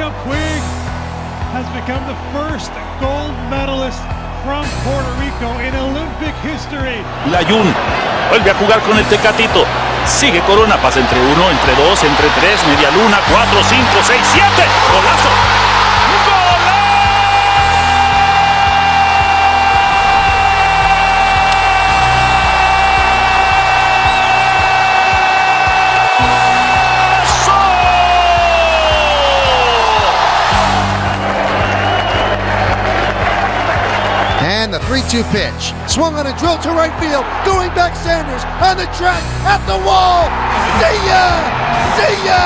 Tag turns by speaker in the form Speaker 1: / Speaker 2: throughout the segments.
Speaker 1: Monica Puig has become the first gold medalist from Puerto Rico in Olympic history.
Speaker 2: Layun vuelve a jugar con el Tecatito. Sigue Corona, pasa entre uno, entre dos, entre tres, media luna, cuatro, cinco, seis, siete. Golazo.
Speaker 3: 3 2 pitch. Swung on a drill to right field. Going back Sanders on the track at the wall. See ya! See ya!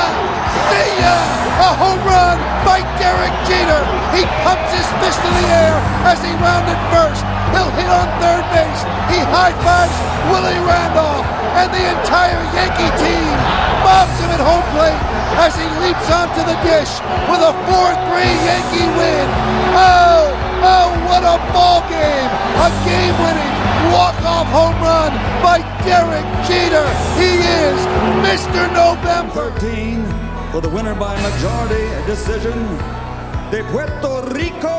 Speaker 3: See ya! A home run by Derek Jeter. He pumps his fist in the air as he rounded first. He'll hit on third base. He high fives Willie Randolph and the entire Yankee team mobs him at home plate as he leaps onto the dish with a 4-3 Yankee win. Oh! Oh, what a ball game! A game-winning walk-off home run by Derek Jeter. He is Mr. November.
Speaker 4: 13 for the winner by majority decision, de Puerto Rico,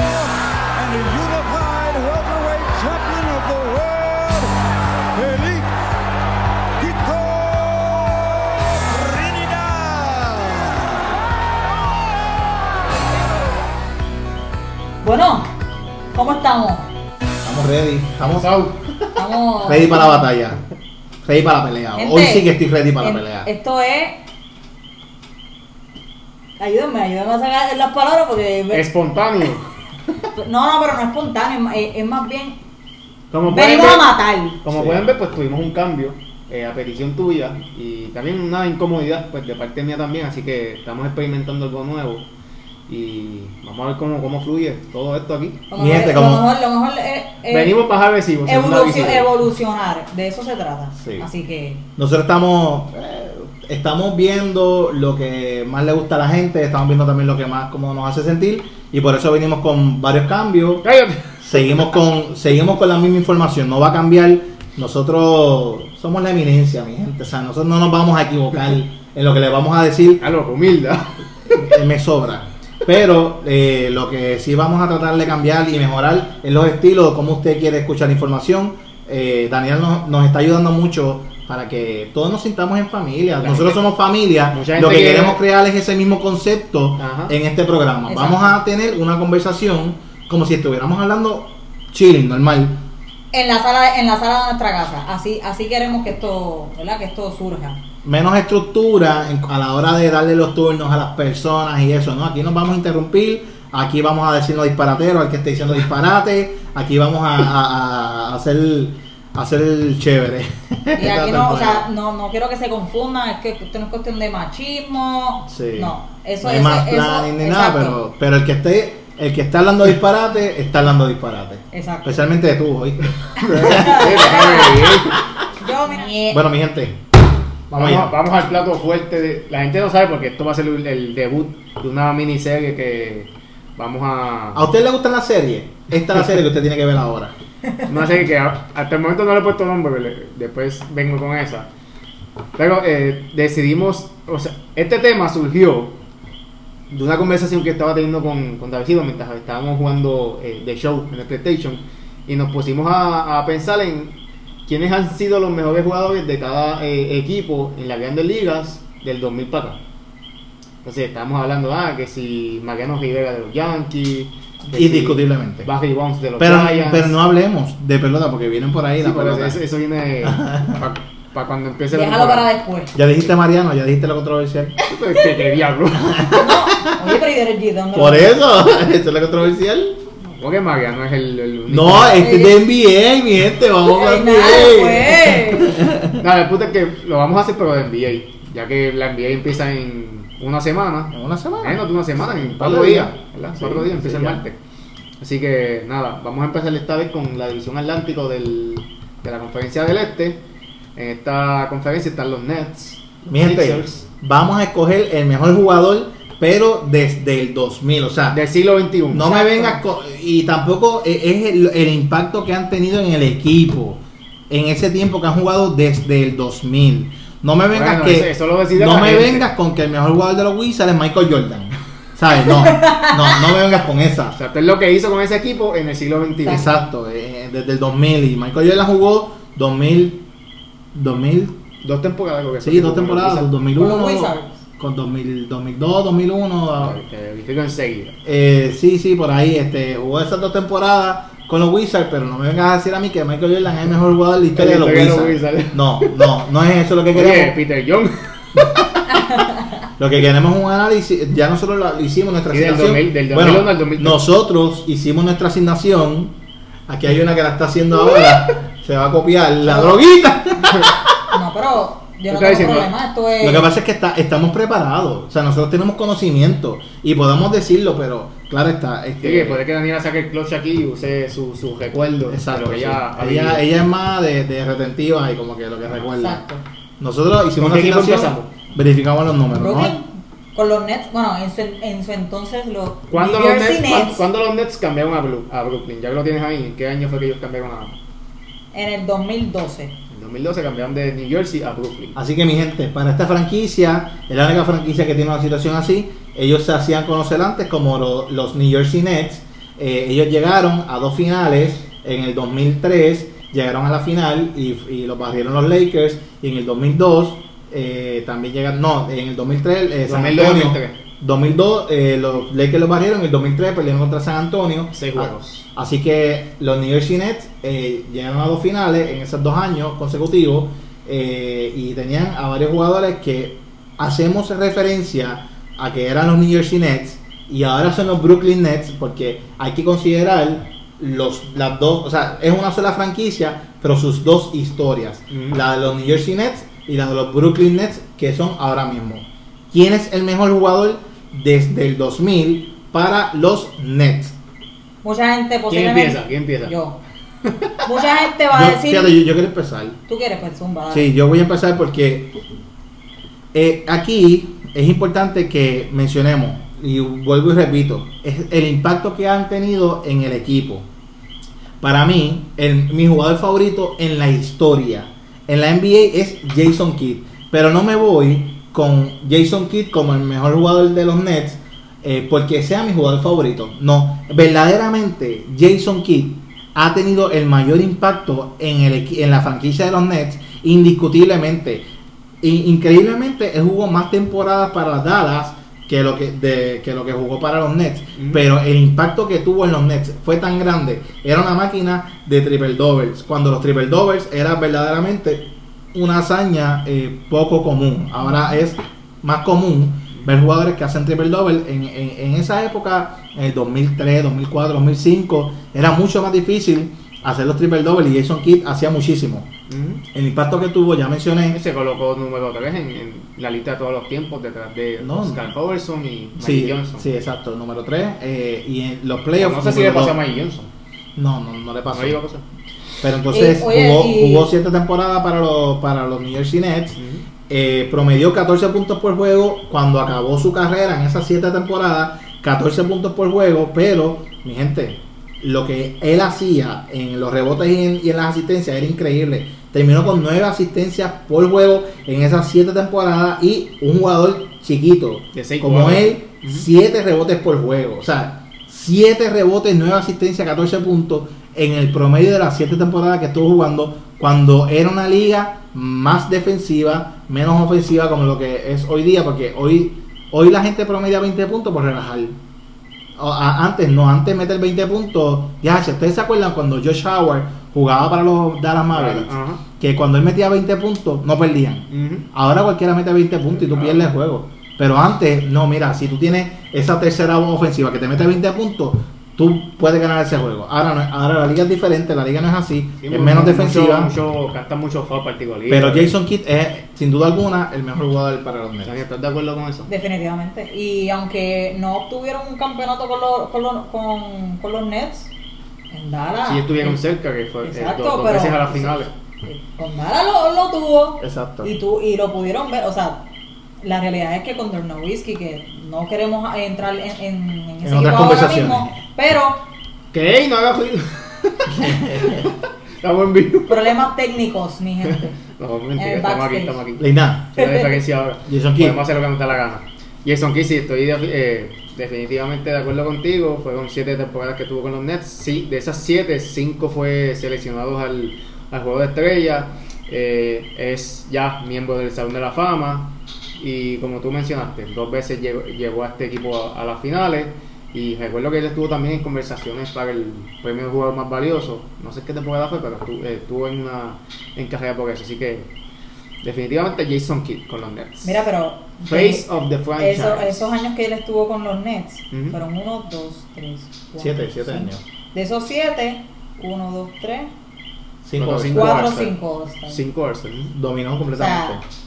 Speaker 4: and the unified welterweight champion of the world,
Speaker 5: Bueno, ¿cómo estamos?
Speaker 6: Estamos ready. Estamos
Speaker 5: Estamos.
Speaker 6: ready para la batalla. Ready para la pelea.
Speaker 5: Gente,
Speaker 6: Hoy sí que estoy ready para la pelea.
Speaker 5: Esto es. Ayúdenme, ayúdenme a sacar las palabras porque.
Speaker 7: Espontáneo.
Speaker 5: No, no, pero no es espontáneo, es más- es, es más bien.
Speaker 7: Como pueden
Speaker 5: Venimos a
Speaker 7: ver,
Speaker 5: matar.
Speaker 7: como
Speaker 6: Sí.
Speaker 7: pueden ver, pues tuvimos un cambio eh, a petición tuya y también una incomodidad pues de parte mía también, así que estamos experimentando algo nuevo y vamos a ver cómo, cómo fluye todo esto aquí.
Speaker 5: Lo mejor,
Speaker 6: gente,
Speaker 5: lo
Speaker 6: como-
Speaker 5: mejor, lo mejor es, es
Speaker 7: Venimos para agresivos. segunda
Speaker 5: evolucio-
Speaker 7: visita.
Speaker 5: evolucionar, de eso se trata.
Speaker 6: Sí.
Speaker 5: Así que.
Speaker 6: Nosotros estamos eh, estamos viendo lo que más le gusta a la gente, estamos viendo también lo que más como nos hace sentir y por eso venimos con varios cambios.
Speaker 7: Cállate.
Speaker 6: Seguimos con seguimos con la misma información, no va a cambiar. Nosotros somos la eminencia, mi gente. O sea, nosotros no nos vamos a equivocar en lo que le vamos a decir.
Speaker 7: A lo humildad.
Speaker 6: me sobra. Pero eh, lo que sí vamos a tratar de cambiar y mejorar es los estilos, cómo usted quiere escuchar información. Eh, Daniel nos, nos está ayudando mucho para que todos nos sintamos en familia.
Speaker 7: La
Speaker 6: Nosotros
Speaker 7: gente-
Speaker 6: somos familia. Lo que
Speaker 7: quiere-
Speaker 6: queremos crear es ese mismo concepto
Speaker 7: Ajá.
Speaker 6: en este programa.
Speaker 5: Exacto.
Speaker 6: Vamos a tener una conversación como si estuviéramos hablando chilling, normal.
Speaker 5: En la sala, en la sala de nuestra casa. Así, así queremos que esto, ¿verdad? Que esto surja.
Speaker 6: Menos estructura en- a la hora de darle los turnos a las personas y eso, ¿no? Aquí nos vamos a interrumpir, aquí vamos a decir los disparateros al que esté diciendo disparate, aquí vamos a, a- a hacer, hacer el chévere.
Speaker 5: Y aquí no, o sea, no, no quiero que se confundan, es que esto no es cuestión de machismo.
Speaker 6: Sí.
Speaker 5: No, eso
Speaker 6: no hay
Speaker 5: eso-
Speaker 6: más planning ni nada, pero, pero el que esté, el que está hablando disparate, está hablando disparate.
Speaker 5: Exacto.
Speaker 6: Especialmente de tú hoy.
Speaker 5: Yo, mi-
Speaker 6: bueno, mi gente, vamos
Speaker 7: al plato fuerte. de- la gente no sabe porque esto va a ser el, el debut de una miniserie que vamos a.
Speaker 6: ¿A usted le gusta la serie? Esta es la serie que usted tiene que ver ahora.
Speaker 7: Una serie que a- hasta el momento no le he puesto nombre, pero después vengo con esa. Pero eh, decidimos, o sea, este tema surgió de una conversación que estaba teniendo con, con David Silva mientras estábamos jugando eh, The Show en el PlayStation y nos pusimos a, a pensar en quiénes han sido los mejores jugadores de cada eh, equipo en las grandes ligas del 2000 para acá. Entonces estábamos hablando, ah, que si Mariano Rivera de los Yankees, que si
Speaker 6: Indiscutiblemente.
Speaker 7: Barry Bonds de los
Speaker 6: Pero,
Speaker 7: Giants.
Speaker 6: pero no hablemos de pelota porque vienen por ahí
Speaker 7: Sí,
Speaker 6: la
Speaker 7: pero
Speaker 6: pelota.
Speaker 7: eso, eso viene para cuando empiece la
Speaker 5: Déjalo para después.
Speaker 6: Ya dijiste Mariano, ya dijiste lo controversial.
Speaker 7: ¿Qué, qué diablo?
Speaker 5: No, oye, pero ¿y
Speaker 6: Por eso, esto es lo controversial.
Speaker 7: Porque Mariano es el, el único.
Speaker 6: No, este es de NBA, mi gente, vamos
Speaker 5: nada,
Speaker 6: NBA.
Speaker 5: pues.
Speaker 7: Nada, el punto es que lo vamos a hacer pero de NBA. Ya que la NBA empieza en una semana.
Speaker 6: En una semana.
Speaker 7: Menos de una semana, en
Speaker 6: Un
Speaker 7: cuatro días.
Speaker 6: días.
Speaker 7: ¿verdad?
Speaker 6: Sí,
Speaker 7: cuatro días, empieza
Speaker 6: sí,
Speaker 7: el martes. Así que nada, vamos a empezar esta vez con la división Atlántico del, de la conferencia del Este. En esta conferencia están los Nets,
Speaker 6: Mi gente,
Speaker 7: Sixers,
Speaker 6: vamos a escoger el mejor jugador, pero desde el 2000. O sea,
Speaker 7: del siglo XXI.
Speaker 6: no me vengas con. Y tampoco e- es el, el impacto que han tenido en el equipo. en ese tiempo que han jugado desde el 2000. No me vengas
Speaker 7: Bueno,
Speaker 6: que
Speaker 7: eso- eso lo decide
Speaker 6: no me
Speaker 7: gente.
Speaker 6: vengas con que el mejor jugador de los Wizards es Michael Jordan. ¿Sabes? No, no, no me vengas con esa.
Speaker 7: O sea, esto es lo que hizo con ese equipo en el siglo XXI.
Speaker 6: Exacto, eh, desde el 2000 y Michael Jordan jugó 2000 2000
Speaker 7: Dos temporadas creo que
Speaker 6: sí, dos
Speaker 7: con los
Speaker 6: temporadas,
Speaker 7: Wizards.
Speaker 6: 2001
Speaker 5: Con los Wizards.
Speaker 6: con 2000, 2002, 2001 a-
Speaker 7: Que verifico enseguida.
Speaker 6: Eh, sí, sí, por ahí este, hubo esas dos temporadas con los Wizards, pero no me vengas a decir a mí que Michael Jordan es el mejor jugador de la historia de los Wizards.
Speaker 7: Wizards.
Speaker 6: No, no, no es eso lo que
Speaker 7: Oye,
Speaker 6: queremos.
Speaker 7: Peter Young.
Speaker 6: Lo que queremos es un análisis, ya nosotros lo hicimos nuestra
Speaker 7: Sí, del
Speaker 6: asignación.
Speaker 7: 2000, del
Speaker 6: bueno,
Speaker 7: 2001 al 2003.
Speaker 6: nosotros hicimos nuestra asignación. Aquí hay una que la está haciendo ahora. Se va a copiar la droguita.
Speaker 5: No, pero yo no
Speaker 7: ¿Qué estás
Speaker 5: tengo
Speaker 7: diciendo?
Speaker 5: problema. Esto es.
Speaker 6: Lo que pasa es que está- estamos preparados. O sea, nosotros tenemos conocimiento y podemos decirlo, pero claro está.
Speaker 7: Sí,
Speaker 6: Este,
Speaker 7: que puede que Daniela saque el clutch aquí y use su, su recuerdo
Speaker 6: Exacto.
Speaker 7: que ella
Speaker 6: es más de, de retentiva y como que lo que recuerda.
Speaker 5: Exacto.
Speaker 6: Nosotros hicimos
Speaker 7: ¿Con
Speaker 6: una
Speaker 7: empezamos?
Speaker 6: verificamos los números. ¿no?
Speaker 5: Brooklyn. Con los Nets, bueno, en su, en su entonces los
Speaker 7: ¿Cuándo los, Nets,
Speaker 5: Nets,
Speaker 7: ¿cuándo, los Nets cambiaron a, Bru- a Brooklyn? Ya que lo tienes ahí, ¿en qué año fue que ellos cambiaron a...
Speaker 5: en el 2012.
Speaker 7: En 2012 cambiaron de New Jersey a Brooklyn.
Speaker 6: Así que mi gente, para esta franquicia, es la única franquicia que tiene una situación así. Ellos se hacían conocer antes como lo- los New Jersey Nets. Eh, ellos llegaron a dos finales en el 2003, llegaron a la final y, y los barrieron los Lakers. Y en el 2002 eh, también llegaron, no, en el 2003 eh, San
Speaker 7: 2002,
Speaker 6: Antonio.
Speaker 7: 2003.
Speaker 6: 2002 eh, los Lakers los barrieron, en el 2003 perdieron contra San Antonio.
Speaker 7: Seis juegos.
Speaker 6: Ah, Así que los New Jersey Nets eh, llegaron a dos finales en esos dos años consecutivos eh, y tenían a varios jugadores que hacemos referencia a que eran los New Jersey Nets y ahora son los Brooklyn Nets porque hay que considerar los las dos, o sea, es una sola franquicia, pero sus dos historias,
Speaker 7: Ujú.
Speaker 6: la de los New Jersey Nets y la de los Brooklyn Nets que son ahora mismo. ¿Quién es el mejor jugador desde el 2000 para los Nets?
Speaker 5: Mucha gente
Speaker 7: ¿Quién
Speaker 5: posiblemente.
Speaker 7: empieza? ¿Quién empieza?
Speaker 5: Yo. Mucha gente va a
Speaker 6: Yo,
Speaker 5: decir.
Speaker 6: fíjate, yo, yo quiero empezar.
Speaker 5: Tú quieres, pues zumba. dale.
Speaker 6: Sí, yo voy a empezar porque eh, aquí es importante que mencionemos, y vuelvo y repito, es el impacto que han tenido en el equipo. Para mí, el- mi jugador favorito en la historia, en la NBA es Jason Kidd. Pero no me voy con Jason Kidd como el mejor jugador de los Nets eh, porque sea mi jugador favorito. No, verdaderamente Jason Kidd ha tenido el mayor impacto en, el, en la franquicia de los Nets, indiscutiblemente. Increíblemente, él jugó más temporadas para Dallas que lo que, de- que lo que jugó para los Nets.
Speaker 7: Ujú.
Speaker 6: Pero el impacto que tuvo en los Nets fue tan grande. Era una máquina de triple doubles. Cuando los triple doubles era verdaderamente una hazaña eh, poco común. Ahora es más común ver jugadores que hacen triple double. En, en- en esa época, en el 2003, 2004, 2005, era mucho más difícil hacer los triple double y Jason Kidd hacía muchísimo.
Speaker 7: Ujú.
Speaker 6: El impacto que tuvo, ya mencioné.
Speaker 7: Se colocó número 3 en, en la lista de todos los tiempos detrás de
Speaker 6: No,
Speaker 7: Oscar Robertson y Mike
Speaker 6: Sí,
Speaker 7: Johnson.
Speaker 6: sí, exacto, número 3. y en los
Speaker 7: no
Speaker 6: playoffs.
Speaker 7: sé si le pasó a. Mike Johnson.
Speaker 6: No, no, no le pasó.
Speaker 7: No iba a pasar.
Speaker 6: Pero entonces
Speaker 5: oye,
Speaker 6: jugó,
Speaker 5: y-
Speaker 6: jugó siete temporadas para los, para los New Jersey Nets. Eh, promedió 14 puntos por juego cuando acabó su carrera en esas siete temporadas. 14 puntos por juego, pero, mi gente, lo que él hacía en los rebotes y en, y en las asistencias era increíble. Terminó con 9 asistencias por juego en esas siete temporadas y un jugador chiquito
Speaker 7: De seis
Speaker 6: como
Speaker 7: cuatro.
Speaker 6: él, 7 rebotes por juego. O sea, 7 rebotes, 9 asistencias, 14 puntos en el promedio de las 7 temporadas que estuvo jugando cuando era una liga más defensiva, menos ofensiva como lo que es hoy día, porque hoy, hoy la gente promedia 20 puntos por relajar. O- a- antes no, antes meter 20 puntos. Ya, si ustedes se acuerdan cuando Josh Howard jugaba para los Dallas Mavericks, que cuando él metía 20 puntos no perdían. Ahora cualquiera mete 20 puntos y tú pierdes el juego. Pero antes, no, mira, si tú tienes esa tercera ofensiva que te mete 20 puntos, tú puedes ganar ese juego. Ahora, no, ahora la liga es diferente, la liga no es así,
Speaker 7: Sí,
Speaker 6: es menos defensiva.
Speaker 7: Mucho, mucho, mucho
Speaker 6: pero Jason Kidd es, sin duda alguna, el mejor jugador para los Nets.
Speaker 7: ¿Estás de acuerdo con eso?
Speaker 5: Definitivamente. Y aunque no obtuvieron un campeonato con los, con los, con, con los Nets, en Dallas.
Speaker 7: Si estuvieron
Speaker 5: eh,
Speaker 7: cerca, que fue eh,
Speaker 5: Exacto,
Speaker 7: dos, dos
Speaker 5: pero-
Speaker 7: veces a las finales.
Speaker 5: eh, Con Dallas lo, lo tuvo.
Speaker 6: Exacto.
Speaker 5: Y, tú, y lo pudieron ver. O sea, la realidad es que con Dirk Nowitzki, que no queremos entrar en, en, en ese
Speaker 6: otras
Speaker 5: ahora mismo, pero
Speaker 7: ¿Qué? No hagas ruido. Estamos en vivo.
Speaker 5: Problemas técnicos, mi gente.
Speaker 7: No,
Speaker 5: En
Speaker 7: mentira, estamos aquí, estamos aquí. Ahora.
Speaker 6: Jason.
Speaker 7: Podemos hacer lo que nos da la gana. Jason Kidd, sí, estoy eh, definitivamente de acuerdo contigo. Fueron siete temporadas que tuvo con los Nets. Sí, de esas siete, cinco fue seleccionados al, al Juego de Estrella. Eh, es ya miembro del Salón de la Fama. Y como tú mencionaste, dos veces llegó, llevó a este equipo a, a las finales. Y recuerdo que él estuvo también en conversaciones para el premio de jugador más valioso. No sé qué temporada fue, pero estuvo, eh, estuvo en una en carrera por eso. Así que definitivamente Jason Kidd con los Nets.
Speaker 5: Mira, pero.
Speaker 7: Face of the franchise.
Speaker 5: Eso- esos años que él estuvo con los Nets fueron 1, 2, 3, 4.
Speaker 6: Siete, siete años.
Speaker 5: De esos 7, 1, 2, 3,
Speaker 6: cinco,
Speaker 7: Bueno,
Speaker 6: cinco,
Speaker 7: cinco
Speaker 5: 4,
Speaker 7: All-Star.
Speaker 5: 5.
Speaker 7: Cinco All-Star, ¿no?
Speaker 6: dominó completamente.
Speaker 5: O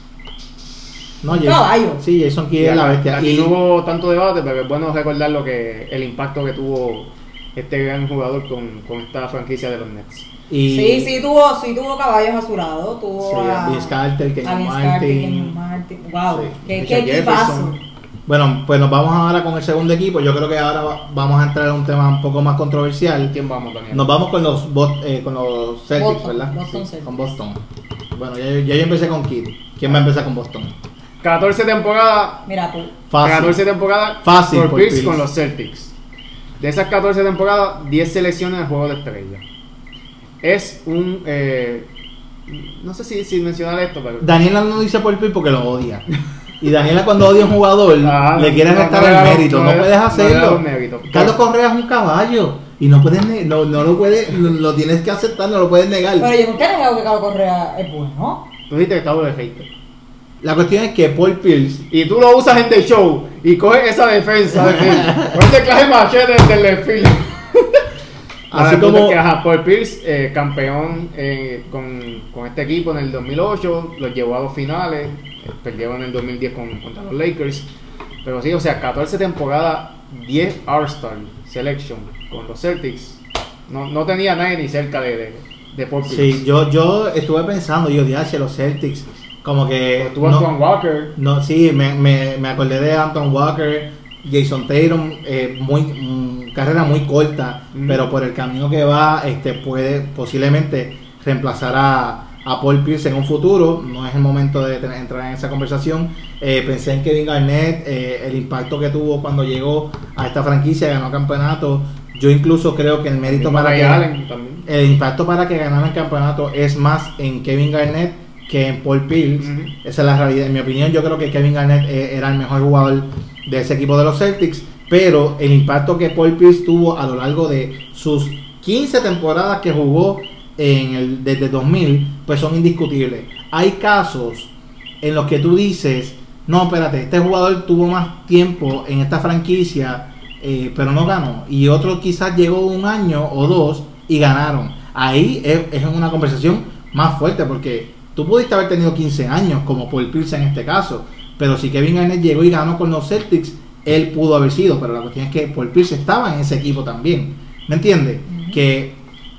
Speaker 6: no, Jason,
Speaker 5: caballo.
Speaker 6: Sí, Jason Kidd es la bestia.
Speaker 7: Aquí
Speaker 6: Y
Speaker 7: no hubo tanto debate, pero es bueno recordar lo que el impacto que tuvo este gran jugador con, con esta franquicia de los Nets.
Speaker 6: y-
Speaker 5: Sí, sí tuvo, sí tuvo caballos a su lado. Tuvo
Speaker 6: Sí,
Speaker 5: a
Speaker 6: Carter,
Speaker 5: a Carter,
Speaker 6: Martin.
Speaker 5: Kenyon Martin. Wow,
Speaker 6: Sí.
Speaker 5: qué, qué equipazo.
Speaker 6: Bueno, pues nos vamos ahora con el segundo equipo. Yo creo que ahora va- vamos a entrar a un tema un poco más controversial.
Speaker 7: ¿Quién vamos, Daniel?
Speaker 6: Nos vamos con los, Bot- eh, con los Celtics,
Speaker 5: Boston,
Speaker 6: ¿verdad?
Speaker 5: Boston
Speaker 6: Sí,
Speaker 5: Celtics.
Speaker 6: con Boston. Bueno, ya, ya yo empecé con Kidd. ¿Quién va a empezar con Boston?
Speaker 7: 14 temporadas.
Speaker 5: Mira tú.
Speaker 6: Fácil.
Speaker 7: 14 temporadas
Speaker 6: Fácil
Speaker 7: por
Speaker 6: por
Speaker 7: Pierce
Speaker 6: Pierce.
Speaker 7: con los Celtics. De esas 14 temporadas, 10 selecciones al juego de estrella. Es un. eh, no sé si, si mencionar esto, pero.
Speaker 6: Daniela no dice por Pitt porque lo odia. Y Daniela cuando odia a un jugador
Speaker 7: Ah,
Speaker 6: le quiere
Speaker 7: no,
Speaker 6: restar
Speaker 7: no
Speaker 6: el mérito.
Speaker 7: no
Speaker 6: puedes hacerlo. Carlos Correa es un caballo. Y no puedes no, no lo puedes, lo, lo tienes que aceptar, no lo puedes negar.
Speaker 5: Pero yo nunca he negado que Carlos Correa es bueno.
Speaker 7: Tú dijiste que estaba de hater.
Speaker 6: La cuestión es que Paul Pierce
Speaker 7: Y tú lo usas en The Show y coges esa defensa de que con ese clase machete del desfile.
Speaker 6: Así como-
Speaker 7: como que ajá, Paul Pierce, eh, campeón eh, con, con este equipo en el 2008, los llevó a dos finales, eh, perdieron en el 2010 con, contra los Lakers. Pero sí, o sea, 14 temporadas, 10 All-Star Selection con los Celtics. No, no tenía nadie ni cerca de, de, de Paul Pierce.
Speaker 6: Sí, yo, yo estuve pensando, yo dije, los Celtics, como que...
Speaker 7: Tuvo
Speaker 6: no-
Speaker 7: Antoine Walker.
Speaker 6: No, sí, me, me, me acordé de Anton Walker, Jason Tatum, eh, muy mm, carrera muy corta,
Speaker 7: Mm.
Speaker 6: pero por el camino que va, este puede posiblemente reemplazar a, a Paul Pierce en un futuro. No es el momento de tener- entrar en esa conversación. Eh, pensé en Kevin Garnett, eh, el impacto que tuvo cuando llegó a esta franquicia, ganó campeonato. Yo incluso creo que el mérito para que
Speaker 7: Allen
Speaker 6: el impacto para que ganaran el campeonato es más en Kevin Garnett que en Paul Pierce. Esa es la realidad. En mi opinión, yo creo que Kevin Garnett eh, era el mejor jugador de ese equipo de los Celtics. Pero el impacto que Paul Pierce tuvo a lo largo de sus 15 temporadas que jugó en el, desde 2000, pues son indiscutibles. Hay casos en los que tú dices, no, espérate, este jugador tuvo más tiempo en esta franquicia, eh, pero no ganó. Y otro quizás llegó un año o dos y ganaron. Ahí es, es una conversación más fuerte porque tú pudiste haber tenido 15 años, como Paul Pierce en este caso. Pero si Kevin Garnett llegó y ganó con los Celtics, él pudo haber sido. Pero la cuestión es que Paul Pierce estaba en ese equipo también. ¿Me entiendes? Que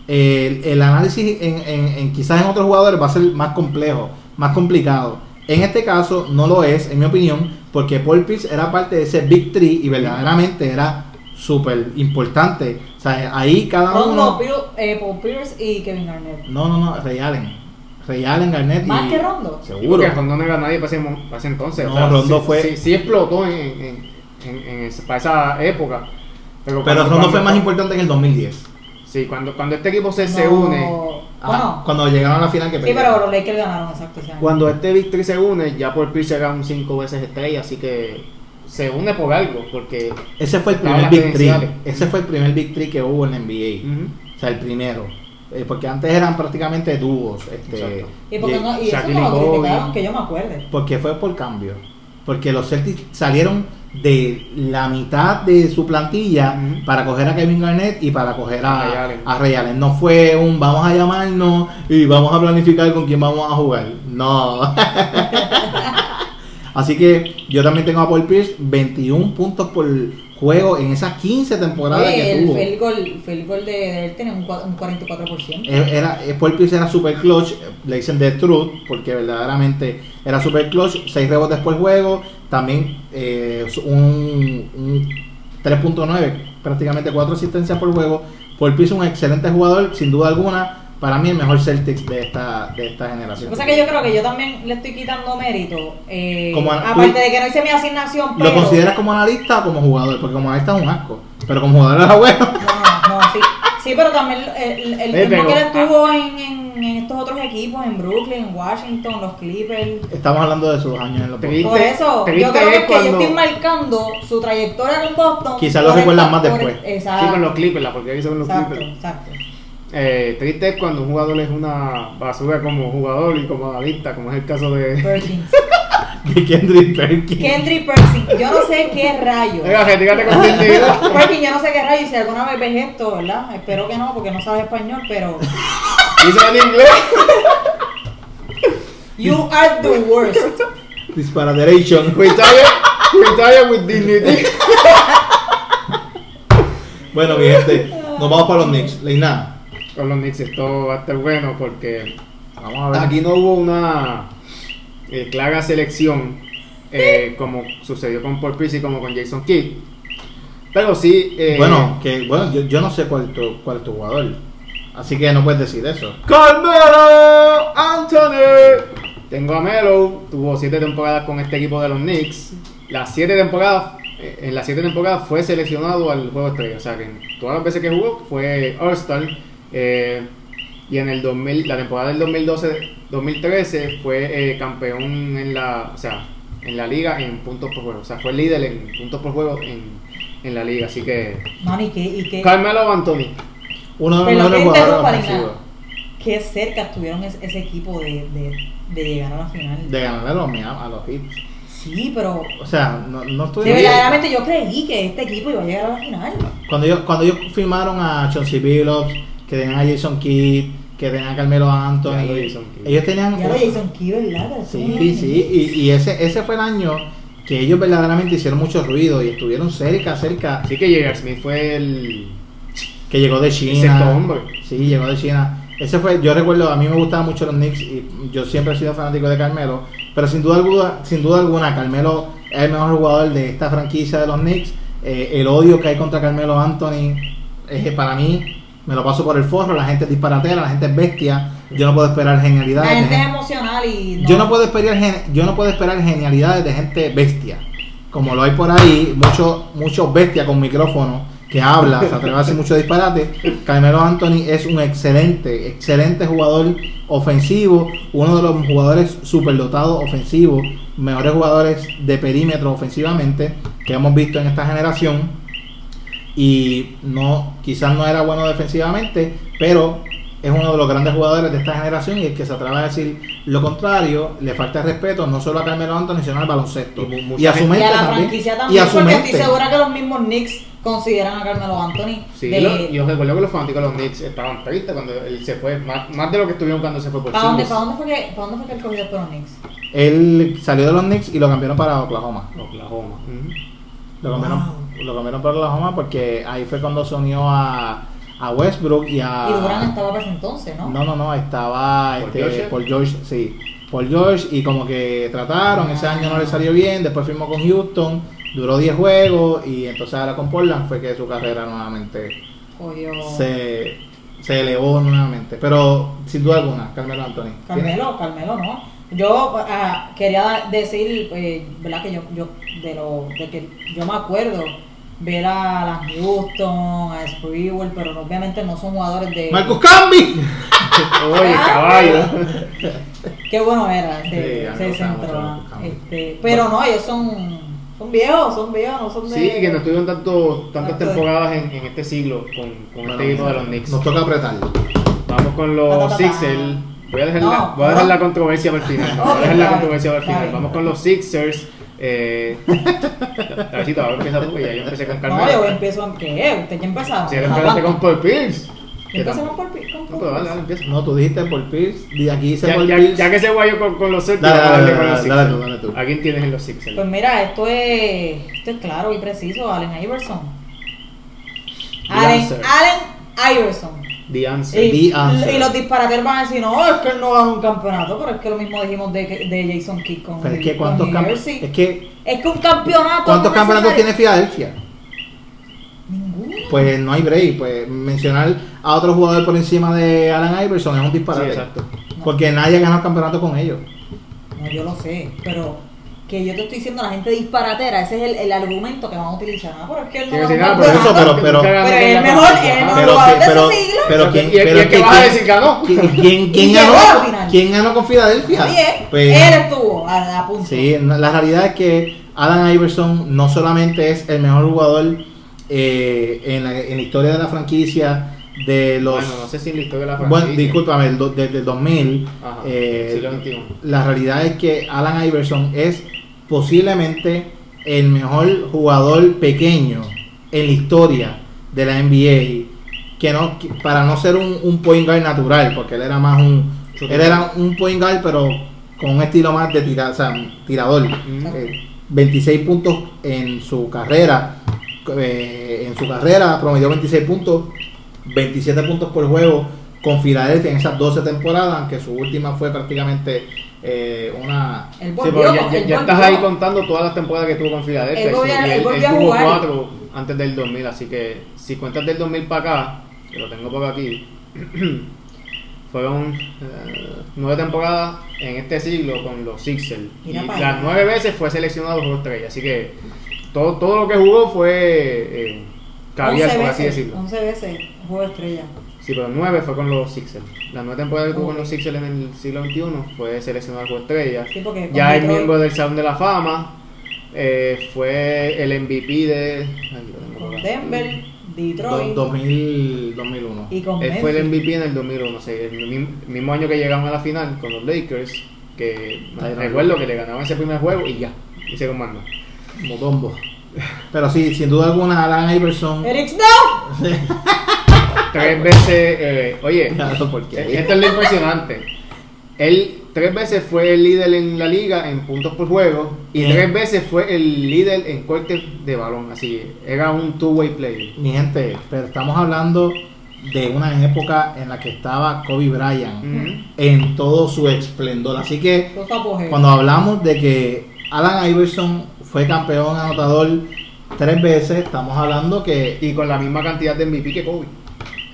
Speaker 6: el, el análisis en, en- en quizás en otros jugadores va a ser más complejo, más complicado. En este caso no lo es, en mi opinión, porque Paul Pierce era parte de ese Big Three y verdaderamente era súper importante. O sea, ahí cada uno...
Speaker 5: Pil- eh, Paul Pierce y Kevin Garnett.
Speaker 6: No, no, no, Ray Allen. Ray Allen, Garnett
Speaker 5: ¿Más
Speaker 6: y-
Speaker 5: que Rondo?
Speaker 6: Seguro.
Speaker 7: Porque Rondo no era nadie para ese, mo- para ese entonces.
Speaker 6: No, Rondo
Speaker 7: sí,
Speaker 6: fue-
Speaker 7: Sí, sí explotó en, en- en- en esa- para esa época. Pero,
Speaker 6: Pero
Speaker 7: cuando-
Speaker 6: Rondo
Speaker 7: cuando-
Speaker 6: fue más importante en el 2010.
Speaker 7: Sí, cuando, cuando este equipo se, se une.
Speaker 5: Bueno,
Speaker 6: cuando llegaron a la final que
Speaker 5: sí,
Speaker 6: perdieron.
Speaker 5: pero los Lakers ganaron exacto ese año.
Speaker 7: Cuando este Victory se une, ya por Pierce era un cinco veces estrella, así que se une por algo, porque.
Speaker 6: Ese fue el primer
Speaker 7: credenciales.
Speaker 6: Ese fue el primer Big Three que hubo en la NBA. O sea, el primero. Eh, porque antes eran prácticamente dúos. Este,
Speaker 7: Exacto.
Speaker 5: ¿Y, por qué no, y eso
Speaker 7: Shaquille
Speaker 5: no lo que yo me acuerde.
Speaker 6: Porque fue por cambio. Porque los Celtics salieron de la mitad de su plantilla para coger a Kevin Garnett y para coger
Speaker 7: A
Speaker 6: a,
Speaker 7: Allen.
Speaker 6: a Ray Allen. No fue un vamos a llamarnos y vamos a planificar con quién vamos a jugar. No. Así que yo también tengo a Paul Pierce 21 puntos por juego en esas 15 temporadas
Speaker 5: Oye,
Speaker 6: que
Speaker 5: el
Speaker 6: tuvo.
Speaker 5: goal, field goal de, de él tenía un, un 44%.
Speaker 6: Eh, Era, eh, Paul Pierce era super clutch, eh, le dicen The Truth, porque verdaderamente era super clutch, 6 rebotes por juego, también eh, un, un 3.9, prácticamente 4 asistencias por juego. Paul Pierce un excelente jugador, sin duda alguna, para mí el mejor Celtics de esta, de esta generación.
Speaker 5: O sea que yo creo que yo también le estoy quitando mérito. eh,
Speaker 6: Como
Speaker 5: aparte de que no hice mi asignación,
Speaker 6: ¿Lo
Speaker 5: pero.
Speaker 6: consideras como analista o como jugador? Porque como analista es un asco, pero como jugador era bueno.
Speaker 5: No, no, sí. Sí, pero también el, el, el
Speaker 7: Eh,
Speaker 5: tiempo que él estuvo en, en, en estos otros equipos, en Brooklyn, en Washington, los Clippers.
Speaker 6: Estamos hablando de sus años en los
Speaker 7: Triste.
Speaker 5: Por eso, yo creo que,
Speaker 7: es
Speaker 5: yo estoy marcando su trayectoria con Boston.
Speaker 6: Quizá lo recuerdan más después.
Speaker 5: Exacto.
Speaker 7: Sí, con los Clippers, la porquería que con los
Speaker 5: exacto,
Speaker 7: Clippers.
Speaker 5: exacto.
Speaker 7: Eh, triste es cuando un jugador es una basura como jugador y como analista, como es el caso de.
Speaker 5: Perkins.
Speaker 6: De Kendrick Perkins.
Speaker 5: Kendrick Perkins. Yo no sé qué rayos.
Speaker 7: Venga, retírate con.
Speaker 5: Perkins, yo no sé qué rayos. Y si alguna vez ves esto, ¿verdad? Espero que no, porque no sabes español, pero.
Speaker 7: Dice en inglés.
Speaker 5: You are the worst.
Speaker 6: Disparateration.
Speaker 7: Retire, retire with dignity.
Speaker 6: Bueno, mi gente, nos vamos para los Knicks. Leina,
Speaker 7: Con los Knicks esto va a estar bueno porque
Speaker 6: vamos a ver.
Speaker 7: aquí no hubo una eh, clara selección eh, como sucedió con Paul Pierce y como con Jason Kidd. Pero sí. eh,
Speaker 6: Bueno, que bueno, yo, yo no sé cuál es, tu, cuál es tu jugador. Así que no puedes decir eso.
Speaker 7: Carmelo Anthony. Tengo a Melo, tuvo siete temporadas con este equipo de los Knicks. Las siete temporadas, en las siete temporadas fue seleccionado al juego estrella. O sea que en todas las veces que jugó fue All-Star. Eh, y en el 2000, la temporada del 2012-2013 fue eh, campeón en la, o sea, en la liga en puntos por juego. O sea, fue líder en puntos por juego en, en la liga. Así que
Speaker 5: Man, ¿y qué, y qué,
Speaker 7: Carmelo Anthony.
Speaker 6: Uno de los mejores
Speaker 5: que
Speaker 6: jugadores
Speaker 5: qué cerca estuvieron ese, ese equipo de, de, de llegar a la final?
Speaker 6: De ganarle a los, Miami- a los Hits.
Speaker 5: Sí, pero.
Speaker 6: O sea, no, no
Speaker 5: Sí,
Speaker 6: estoy
Speaker 5: verdaderamente yo creí que este equipo iba a llegar a la final.
Speaker 6: Cuando ellos, cuando ellos firmaron a Chauncey Billups, que tenían a Jason Kidd, que tenían a Carmelo Anthony,
Speaker 7: Kidd.
Speaker 6: ellos tenían...
Speaker 5: Ya Jason Key, ¿verdad?
Speaker 6: Sí, sí, y, y ese, ese fue el año que ellos verdaderamente hicieron mucho ruido y estuvieron cerca, cerca,
Speaker 7: Así que J.R. Smith fue el.
Speaker 6: que llegó de
Speaker 7: El
Speaker 6: China.
Speaker 7: sexto hombre.
Speaker 6: Sí, llegó de China. Ese fue, yo recuerdo, a mí me gustaban mucho los Knicks y yo siempre he sido fanático de Carmelo, pero sin duda alguna, sin duda alguna Carmelo es el mejor jugador de esta franquicia de los Knicks. Eh, el odio que hay contra Carmelo Anthony es que para mí me lo paso por el forro, la gente es disparatera, la gente es bestia, yo no puedo esperar
Speaker 5: La
Speaker 6: genialidades. de
Speaker 5: gente es emocional y.
Speaker 6: yo no puedo esperar yo no puedo esperar genialidades de gente bestia como lo hay por ahí muchos muchos bestias con micrófono que habla se atreve a hacer mucho disparate Carmelo Anthony es un excelente excelente jugador ofensivo uno de los jugadores superdotados ofensivos mejores jugadores de perímetro ofensivamente que hemos visto en esta generación y no quizás no era bueno defensivamente, pero es uno de los grandes jugadores de esta generación y el que se atreve a decir lo contrario, le falta respeto no solo a Carmelo Anthony, sino al baloncesto.
Speaker 7: Y
Speaker 6: Y, a su
Speaker 7: gente-
Speaker 5: Y
Speaker 6: mente
Speaker 5: a la
Speaker 6: también.
Speaker 5: franquicia
Speaker 6: y
Speaker 5: también,
Speaker 6: a su
Speaker 5: porque
Speaker 6: mente.
Speaker 5: estoy segura que los mismos Knicks consideran a Carmelo Anthony.
Speaker 7: Sí,
Speaker 5: de-
Speaker 7: lo- yo recuerdo que los fanáticos de los Knicks estaban tristes cuando él se fue, más, más de lo que estuvieron cuando se fue por
Speaker 5: ¿Para dónde, para dónde, fue que, ¿Para dónde fue que él cogió por los Knicks?
Speaker 6: Él salió de los Knicks y lo cambiaron para Oklahoma.
Speaker 7: Oklahoma.
Speaker 6: Lo cambiaron, lo cambiaron para Oklahoma porque ahí fue cuando se unió a, a Westbrook y a...
Speaker 5: Y Durán estaba para ese entonces, ¿no?
Speaker 6: Ah. No, no, no, estaba
Speaker 7: ¿Paul
Speaker 6: este,
Speaker 7: George?
Speaker 6: Paul George, sí. Paul George y como que trataron, ese año no le salió bien, después firmó con Houston, duró 10 juegos y entonces ahora con Portland fue que su carrera nuevamente
Speaker 5: Cogió.
Speaker 6: se, se elevó nuevamente. Pero sin duda alguna, Carmelo Anthony.
Speaker 5: Carmelo, Carmelo, ¿no? Yo ah, quería decir, eh, ¿verdad? Que yo, yo de lo de que yo me acuerdo ver a las Houston, a Sprewell, pero no- obviamente no son jugadores de.
Speaker 6: Marcus Camby.
Speaker 7: Oye, caballo.
Speaker 5: Qué bueno era
Speaker 6: Sí,
Speaker 5: ese,
Speaker 6: a mí
Speaker 5: ese centro. Este, pero no, ellos son, son viejos, son viejos, no son de.
Speaker 7: Sí, que no estuvieron tanto, tantas
Speaker 5: Tanto de-
Speaker 7: temporadas en, en este siglo con, con
Speaker 6: Bueno,
Speaker 7: este equipo de los Knicks.
Speaker 6: Nos toca apretar.
Speaker 7: Vamos con los. Sixers. Voy a dejar,
Speaker 5: No,
Speaker 7: la, voy a dejar
Speaker 5: no.
Speaker 7: la controversia para el final. Voy a dejar la controversia para el final. Vamos con los Sixers. Eh, Davidito, ahora empieza tú, ya yo empecé con Carmelo.
Speaker 5: No, yo empiezo qué, usted ya empezaron.
Speaker 7: Si ahora empezaste con Paul Pierce.
Speaker 5: Con Paul Pierce,
Speaker 7: No,
Speaker 5: Paul
Speaker 7: pero dale,
Speaker 5: Pierce.
Speaker 7: dale, empieza.
Speaker 6: No, tú dijiste Paul Pierce. Y aquí dice
Speaker 7: Ya,
Speaker 6: Paul
Speaker 7: ya,
Speaker 6: Pierce.
Speaker 7: ya que se guayó con, con los Celtics,
Speaker 6: Dale, dale, dale,
Speaker 7: los
Speaker 6: dale,
Speaker 7: Sixers.
Speaker 6: dale tú, dale tú.
Speaker 7: ¿A quién tienes en los Sixers?
Speaker 5: Pues mira, esto es, esto es claro y preciso, Allen Iverson. Allen. Allen Iverson.
Speaker 7: The answer.
Speaker 5: Y,
Speaker 6: The answer.
Speaker 5: y los disparateros van a decir, no, es que él no ganó un campeonato, pero es que lo mismo dijimos de, de Jason Kidd con,
Speaker 6: Pero es que cuántos campeonatos. Es que
Speaker 5: Es que un campeonato.
Speaker 6: ¿cuántos
Speaker 5: no
Speaker 6: campeonatos tiene Filadelfia?
Speaker 5: Ninguno.
Speaker 6: pues no hay break. Pues mencionar a otro jugador por encima de Alan Iverson es un
Speaker 7: Sí,
Speaker 6: disparate.
Speaker 7: exacto.
Speaker 6: porque nadie ha ganado el campeonato con ellos.
Speaker 5: No, yo lo sé, pero que yo te estoy diciendo la gente disparatera, ese es el, el argumento que van a utilizar. Ah, pero es que él no
Speaker 7: decir,
Speaker 5: un
Speaker 7: ah,
Speaker 6: por eso, pero- pero-
Speaker 5: Pero es el mejor, es el mejor jugador
Speaker 6: que-
Speaker 5: de
Speaker 6: pero,
Speaker 5: ese siglo.
Speaker 6: pero quién,
Speaker 7: ¿Y el-
Speaker 6: pero
Speaker 7: que
Speaker 6: que-
Speaker 7: vas a
Speaker 6: quién-
Speaker 7: decir ganó?
Speaker 6: ¿Quién, quién, quién
Speaker 5: la
Speaker 6: ganó? ¿Quién ganó con Filadelfia? Pues,
Speaker 5: él estuvo a, a punto.
Speaker 6: Sí, la realidad es que Alan Iverson no solamente es el mejor jugador eh, en, la, en la historia de la franquicia de los...
Speaker 7: Bueno, no sé si en la historia de la
Speaker 6: Bueno,
Speaker 7: franquicia.
Speaker 6: discúlpame, el do- desde el 2000,
Speaker 7: Ajá,
Speaker 6: eh, la realidad es que Alan Iverson es posiblemente el mejor jugador pequeño en la historia de la NBA, que no para no ser un, un point guard natural, porque él era más un él era un point guard pero con un estilo más de tira, o sea, tirador. Eh, 26 puntos en su carrera, eh, en su carrera promedió 26 puntos, 27 puntos por juego con Filadelfia en esas 12 temporadas, aunque su última fue prácticamente eh, una...
Speaker 5: Él volvió,
Speaker 7: ya,
Speaker 5: él
Speaker 7: estás ahí contando todas las temporadas que tuvo con Filadelfia.
Speaker 5: Él volvió-
Speaker 7: y
Speaker 5: él
Speaker 7: tuvo cuatro antes del 2000, así que si cuentas del 2000 para acá, que lo tengo por aquí, fueron eh, nueve temporadas en este siglo con los Sixers. Y las nueve veces fue seleccionado por estrella, así que todo, todo lo que jugó fue eh, caviar,
Speaker 5: 11
Speaker 7: por así
Speaker 5: veces,
Speaker 7: decirlo.
Speaker 5: 11 veces juego de estrella.
Speaker 7: Sí, pero nueve fue con los Sixers. Las nueve temporadas que tuvo con los Sixers en el siglo XXI fue seleccionado por estrella.
Speaker 5: Sí, porque con
Speaker 7: Ya es miembro del Salón de la Fama. eh, fue el MVP de. ay, lo tengo por
Speaker 5: Con
Speaker 7: acá.
Speaker 5: Denver,
Speaker 6: do-
Speaker 5: Detroit
Speaker 6: 2000, 2001.
Speaker 5: y con
Speaker 7: Él fue el. MVP en el 2001, o sea, el mi- mismo año que llegaron a la final con los Lakers. Que
Speaker 6: no.
Speaker 7: recuerdo que le ganaron ese primer juego y ya, hicieron más nada.
Speaker 6: Motombo. Pero sí, sin duda alguna, Alan Iverson...
Speaker 5: Eric Snow.
Speaker 7: Tres veces, eh, oye,
Speaker 6: Claro, porque-
Speaker 7: esto es lo impresionante. Él tres veces fue el líder en la liga en puntos por juego y
Speaker 6: Bien.
Speaker 7: tres veces fue el líder en cortes de balón. Así, era un two-way player.
Speaker 6: Mi gente, pero estamos hablando de una época en la que estaba Kobe Bryant en todo su esplendor. Así que cuando hablamos de que Alan Iverson fue campeón anotador tres veces, estamos hablando que...
Speaker 7: Y con la misma cantidad de MVP que Kobe.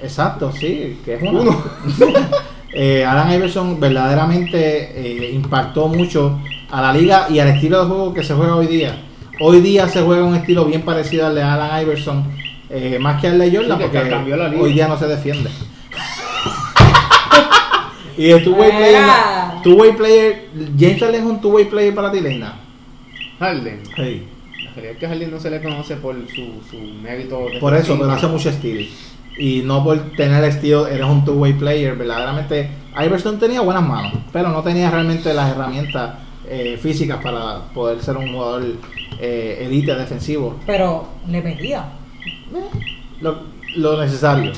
Speaker 6: Exacto, sí, que es uno. Eh, Alan Iverson verdaderamente eh, impactó mucho a la liga y al estilo de juego que se juega hoy día. Hoy día se juega un estilo bien parecido al de Alan Iverson, eh, más que al de Jordan,
Speaker 7: Sí,
Speaker 6: porque
Speaker 7: cambió la liga.
Speaker 6: hoy día no se defiende. y el two-way player, player, James Harden es un two-way player para ti, Leina.
Speaker 7: Harden.
Speaker 6: Sí.
Speaker 7: La realidad es que Harden no se le conoce por su, su mérito.
Speaker 6: Por eso, pero hace mucho estilo. Y no por tener estilo, eres un two-way player. Verdaderamente, Iverson tenía buenas manos, pero no tenía realmente las herramientas eh, físicas para poder ser un jugador eh, elite defensivo.
Speaker 5: Pero le metía.
Speaker 6: Lo, lo necesario.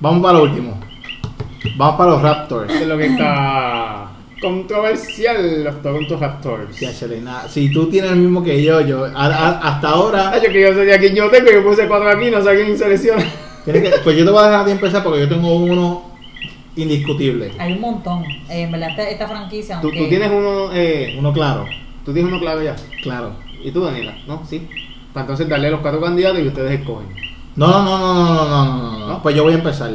Speaker 6: Vamos para lo último. Vamos para los Raptors.
Speaker 7: Es lo que está controversial, los Toronto Raptors.
Speaker 6: Ya, Selena, si tú tienes el mismo que yo, yo a- a- hasta ahora,
Speaker 7: Ay, yo que yo sé de quién yo tengo, yo puse cuatro aquí, no sé a quién selecciona.
Speaker 6: Pues yo te voy a dejar de empezar porque yo tengo uno indiscutible.
Speaker 5: Hay un montón. Eh, en verdad, esta, franquicia.
Speaker 7: ¿Tú, tienes uno, eh,
Speaker 6: uno claro.
Speaker 7: ¿Tú tienes uno claro ya?
Speaker 6: Claro.
Speaker 7: ¿Y tú, Daniela? ¿No? Sí. Para entonces darle a los cuatro candidatos y ustedes escogen.
Speaker 6: No, no, no, no, no, no, no, no. no. Pues yo voy a empezar.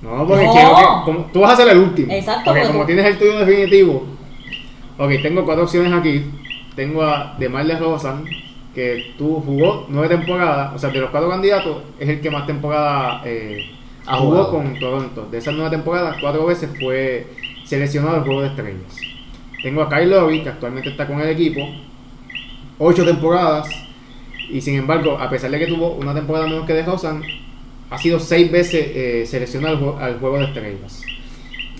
Speaker 7: No, porque quiero que. Tú vas a ser el último.
Speaker 5: Exacto.
Speaker 7: Porque, como tienes el tuyo definitivo. Ok, tengo cuatro opciones aquí. Tengo a Demarle Rosan, que tú jugó nueve temporadas. O sea, de los cuatro candidatos, es el que más temporadas eh,
Speaker 6: Ha
Speaker 7: jugó
Speaker 6: jugado.
Speaker 7: con Toronto. De esas nueve temporadas, cuatro veces fue seleccionado al juego de estrellas. Tengo a Kyle Lowry, que actualmente está con el equipo. Ocho temporadas. Y sin embargo, a pesar de que tuvo una temporada menos que DeRozan, ha sido seis veces eh, seleccionado al, jue- al juego de estrellas.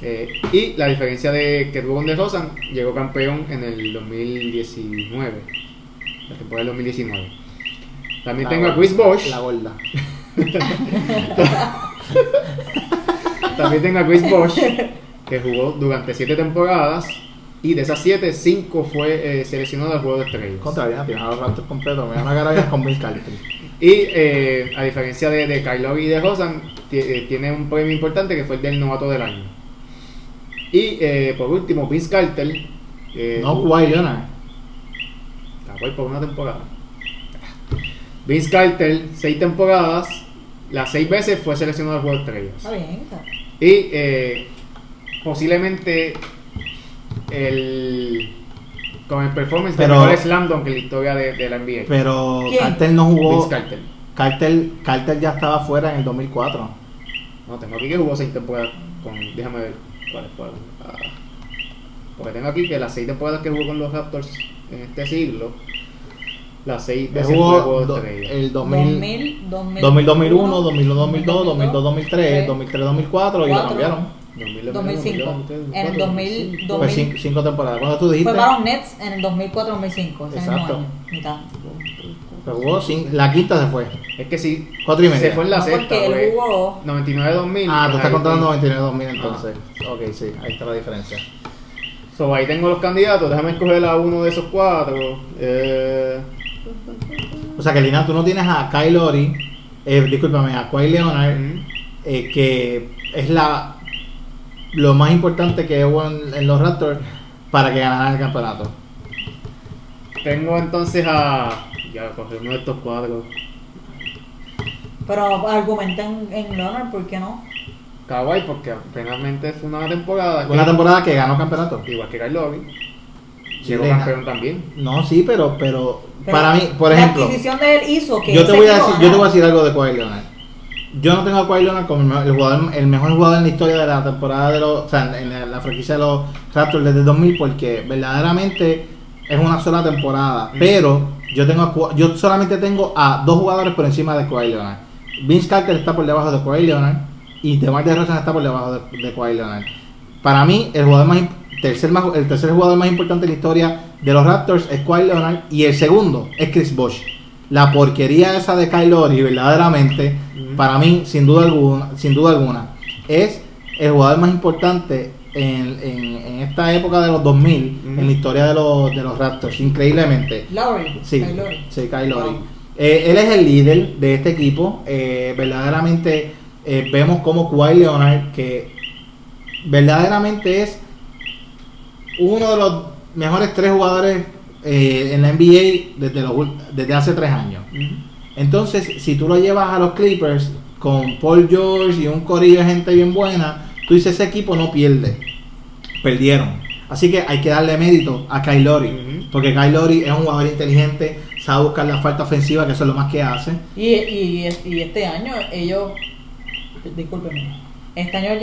Speaker 7: Eh, y la diferencia de que tuvo con DeRozan, llegó campeón en el 2019. La temporada del 2019. También
Speaker 6: La
Speaker 7: tengo a Chris Bosh.
Speaker 6: La gorda.
Speaker 7: También tengo a Chris Bosh, que jugó durante siete temporadas. Y de esas siete, cinco fue eh, seleccionado al juego de estrellas.
Speaker 6: Contra bien, a los Raptors completos. Me van a ganar con Vince Carter.
Speaker 7: Y eh, a diferencia de, de Lowry y de Rosan, eh, tiene un premio importante que fue el del novato del año. Y eh, por último, Vince Carter.
Speaker 6: No, Kawhi Leonard.
Speaker 7: Kawhi por una temporada. Vince Carter, seis temporadas las seis veces fue seleccionado al juego de estrellas.
Speaker 5: Está bien, está.
Speaker 7: Y eh, posiblemente el con el performance
Speaker 6: Pero-
Speaker 7: de mejor slam dunk en la historia de, de la NBA.
Speaker 6: Pero
Speaker 5: ¿Quién?
Speaker 6: Carter no jugó.
Speaker 7: Vince Carter.
Speaker 6: Carter, Carter ya estaba fuera en el 2004.
Speaker 7: No, tengo aquí que jugó seis temporadas con. Déjame ver cuáles fueron. Ah, porque tengo aquí que las seis temporadas que jugó con los Raptors en este siglo, las seis veces
Speaker 6: jugó
Speaker 7: juego de
Speaker 6: do-
Speaker 7: estrella.
Speaker 6: el 2000,
Speaker 5: 2000, 2000,
Speaker 6: 2000, 2001, 2002, 2002, 2002, 2003, 2003, 2004 y lo
Speaker 5: Cuatro.
Speaker 6: cambiaron.
Speaker 7: 2000,
Speaker 5: 2005.
Speaker 7: 2002,
Speaker 5: En el 2000,
Speaker 7: 2005.
Speaker 6: Pues cinco, cinco temporadas. Cuando tú dijiste,
Speaker 5: Fue para los Nets en el 2004-2005. Ese mismo
Speaker 6: Exacto.
Speaker 5: mitad.
Speaker 6: que jugó cin- la quinta se fue.
Speaker 7: Es que sí.
Speaker 6: Cuatro y media.
Speaker 7: Se fue en la
Speaker 5: No,
Speaker 7: sexta.
Speaker 5: porque él jugó-
Speaker 7: 99-2000.
Speaker 6: Ah, tú
Speaker 7: pues
Speaker 6: estás contando
Speaker 7: fue.
Speaker 6: 99 2000 entonces. Ok, sí, ahí está la diferencia.
Speaker 7: So, ahí tengo los candidatos. Déjame escoger a uno de esos cuatro. Eh,
Speaker 6: O sea que Lina, tú no tienes a Kyle Lowry, eh, discúlpame, a Kawhi Leonard, eh, que es la lo más importante que hubo en, en los Raptors para que ganaran el campeonato.
Speaker 7: Tengo entonces a. Ya, cogí uno de estos cuatro.
Speaker 5: Pero argumenten en Leonard, ¿por qué no?
Speaker 7: Kawhi, porque apenasmente fue una temporada. que-
Speaker 6: Una temporada que ganó campeonato.
Speaker 7: Igual que Kyle Llegó campeón también.
Speaker 6: No, sí, pero, pero,
Speaker 5: Pero
Speaker 6: para mí, por
Speaker 5: la
Speaker 6: ejemplo,
Speaker 5: adquisición de él hizo que
Speaker 6: yo te voy a decir, yo te voy a decir algo de Kawhi Leonard. Yo no tengo a Kawhi Leonard como el jugador, el mejor jugador en la historia de la temporada de los, o sea, en la, la franquicia de los Raptors desde el 2000 porque verdaderamente es una sola temporada.
Speaker 7: Mm.
Speaker 6: Pero yo tengo, yo solamente tengo a dos jugadores por encima de Kawhi Leonard. Vince Carter está por debajo de Kawhi Leonard y DeMar DeRozan está por debajo de, de Kawhi Leonard. Para mí, el jugador más, tercer más- el tercer jugador más importante en la historia de los Raptors es Kawhi Leonard y el segundo es Chris Bosh. La porquería esa de Kyle Lowry, verdaderamente, para mí, sin duda alguna, sin duda alguna, es el jugador más importante en, en- en esta época de los 2000
Speaker 7: Ujú.
Speaker 6: en la historia de los, de los Raptors, increíblemente.
Speaker 5: Lowry.
Speaker 6: Sí,
Speaker 5: Kyle Lowry.
Speaker 6: sí, Kyle Lowry. Eh, él es el líder de este equipo. eh, verdaderamente eh, vemos como Kawhi Leonard, que verdaderamente es uno de los mejores tres jugadores eh, en la NBA desde, los, desde hace tres años. Entonces, si tú lo llevas a los Clippers con Paul George y un corillo de gente bien buena, tú dices, ese equipo no pierde. Perdieron. Así que hay que darle mérito a Kyle Lowry. Porque Kyle Lowry es un jugador inteligente, sabe buscar la falta ofensiva, que eso es lo más que hace.
Speaker 5: Y, y, y este año ellos, discúlpenme, este año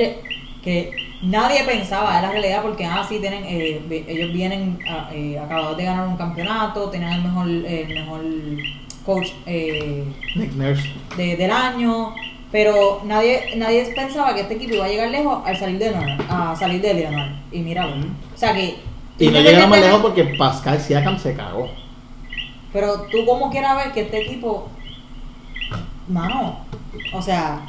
Speaker 5: que nadie pensaba, es la realidad porque ah, sí, tienen, eh, ellos vienen eh, acabados de ganar un campeonato, tenían el mejor, el mejor coach eh,
Speaker 6: Nick Nurse.
Speaker 5: de- del año, pero nadie nadie pensaba que este equipo iba a llegar lejos al salir de Leonard, a salir de Leonard. Y míralo. O sea que...
Speaker 6: Y no llegaron más lejos porque Pascal Siakam se cagó.
Speaker 5: Pero tú como quieras ver que este equipo, mano, o sea,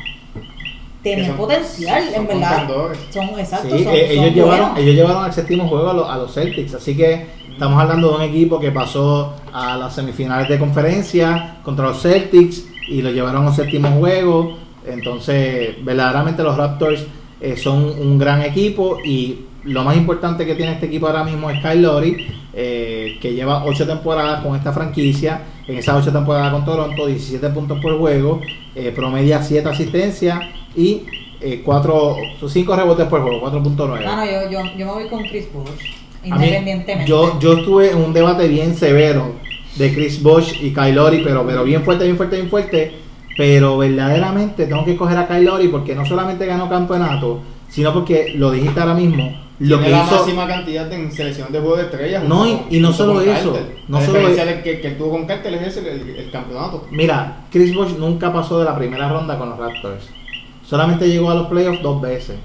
Speaker 7: Que
Speaker 5: tenía
Speaker 7: son-
Speaker 5: potencial,
Speaker 7: son
Speaker 5: en verdad. Son exacto,
Speaker 6: Sí,
Speaker 5: son,
Speaker 6: eh,
Speaker 5: son
Speaker 6: ellos, llevaron,
Speaker 5: buenos.
Speaker 6: ellos llevaron al séptimo juego a, los- a los Celtics. Así que estamos hablando de un equipo que pasó a las semifinales de conferencia contra los Celtics y lo llevaron a un séptimo juego. Entonces, verdaderamente los Raptors eh, son un gran equipo y lo más importante que tiene este equipo ahora mismo es Kyle Lowry, eh, que lleva ocho temporadas con esta franquicia. En esas ocho temporadas con Toronto, 17 puntos por juego, eh, promedia 7 asistencias y eh, 4, 5 rebotes por juego, 4.9.
Speaker 5: Ah, no, yo, yo, yo me voy con Chris Bosh,
Speaker 6: mí,
Speaker 5: independientemente.
Speaker 6: yo, yo estuve en un debate bien severo de Chris Bosh y Kyle Lowry, pero, pero bien fuerte, bien fuerte, bien fuerte. Pero verdaderamente tengo que escoger a Kyle Lowry porque no solamente ganó campeonato, sino porque lo dijiste ahora mismo. Lo
Speaker 7: Tiene
Speaker 6: que
Speaker 7: la
Speaker 6: hizo.
Speaker 7: máxima cantidad en selección de juego de estrellas.
Speaker 6: No, y- no solo eso,
Speaker 7: Carter.
Speaker 6: no
Speaker 7: la
Speaker 6: solo
Speaker 7: diferencia que, que él tuvo con Carter es ese, el, el campeonato.
Speaker 6: Mira, Chris Bosh nunca pasó de la primera ronda con los Raptors. Solamente llegó a los playoffs dos veces.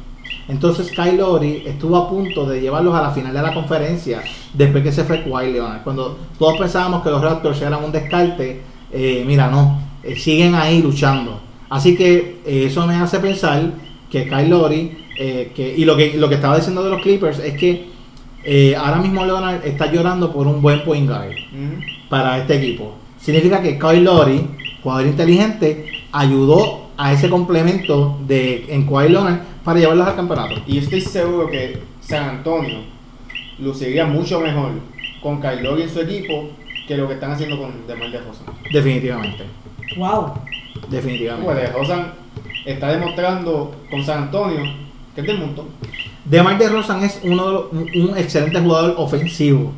Speaker 6: Entonces Kyle Lowry estuvo a punto de llevarlos a la final de la conferencia después que se fue Kawhi Leonard. Cuando todos pensábamos que los Raptors eran un descarte, eh, mira, no, eh, siguen ahí luchando. Así que eh, eso me hace pensar que Kyle Lowry, eh, que, y lo que, lo que estaba diciendo de los Clippers es que eh, ahora mismo Leonard está llorando por un buen point guard para este equipo. Significa que Kyle Lowry, jugador inteligente, ayudó a ese complemento de en Kawhi Leonard para llevarlos al campeonato.
Speaker 7: Y yo estoy seguro que San Antonio luciría mucho mejor con Kyle Lowry en su equipo que lo que están haciendo con DeMar DeRozan.
Speaker 6: Definitivamente.
Speaker 5: Wow.
Speaker 6: definitivamente.
Speaker 7: Pues de Rosan está demostrando con San Antonio que es del montón.
Speaker 6: DeMar DeRozan es uno de los- un, un excelente jugador ofensivo.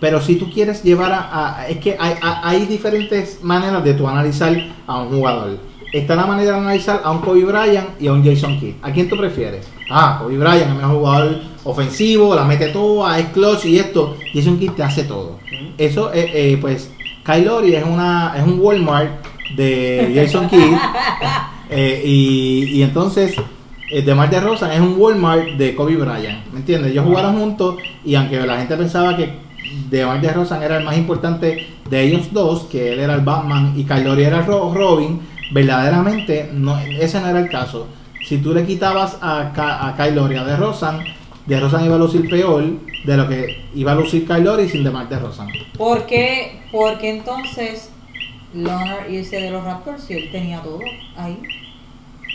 Speaker 6: Pero si tú quieres llevar a... a- es que hay, a- hay diferentes maneras de tú analizar a un jugador. Está la manera de analizar a un Kobe Bryant y a un Jason Kidd. ¿A quién tú prefieres? Ah, Kobe Bryant es el mejor jugador ofensivo, la mete toda, es clutch y esto. Jason Kidd te hace todo. Eso, eh, eh, pues, Kyle Lowry es, una, es un Walmart de Jason Kidd. Eh, y, y entonces, eh, DeMar DeRozan es un Walmart de Kobe Bryant, ¿me entiendes? Ellos jugaron juntos y aunque la gente pensaba que DeMar DeRozan era el más importante de ellos dos, que él era el Batman y Lowry era el Ro- Robin, verdaderamente no, ese no era el caso. Si tú le quitabas a, Ka- a Kyle Lowry a DeRozan, DeRozan iba a lucir peor de lo que iba a lucir Kyle Lowry sin DeMar DeRozan.
Speaker 5: ¿Por qué? Porque entonces Leonard irse de los Raptors si él tenía todo ahí.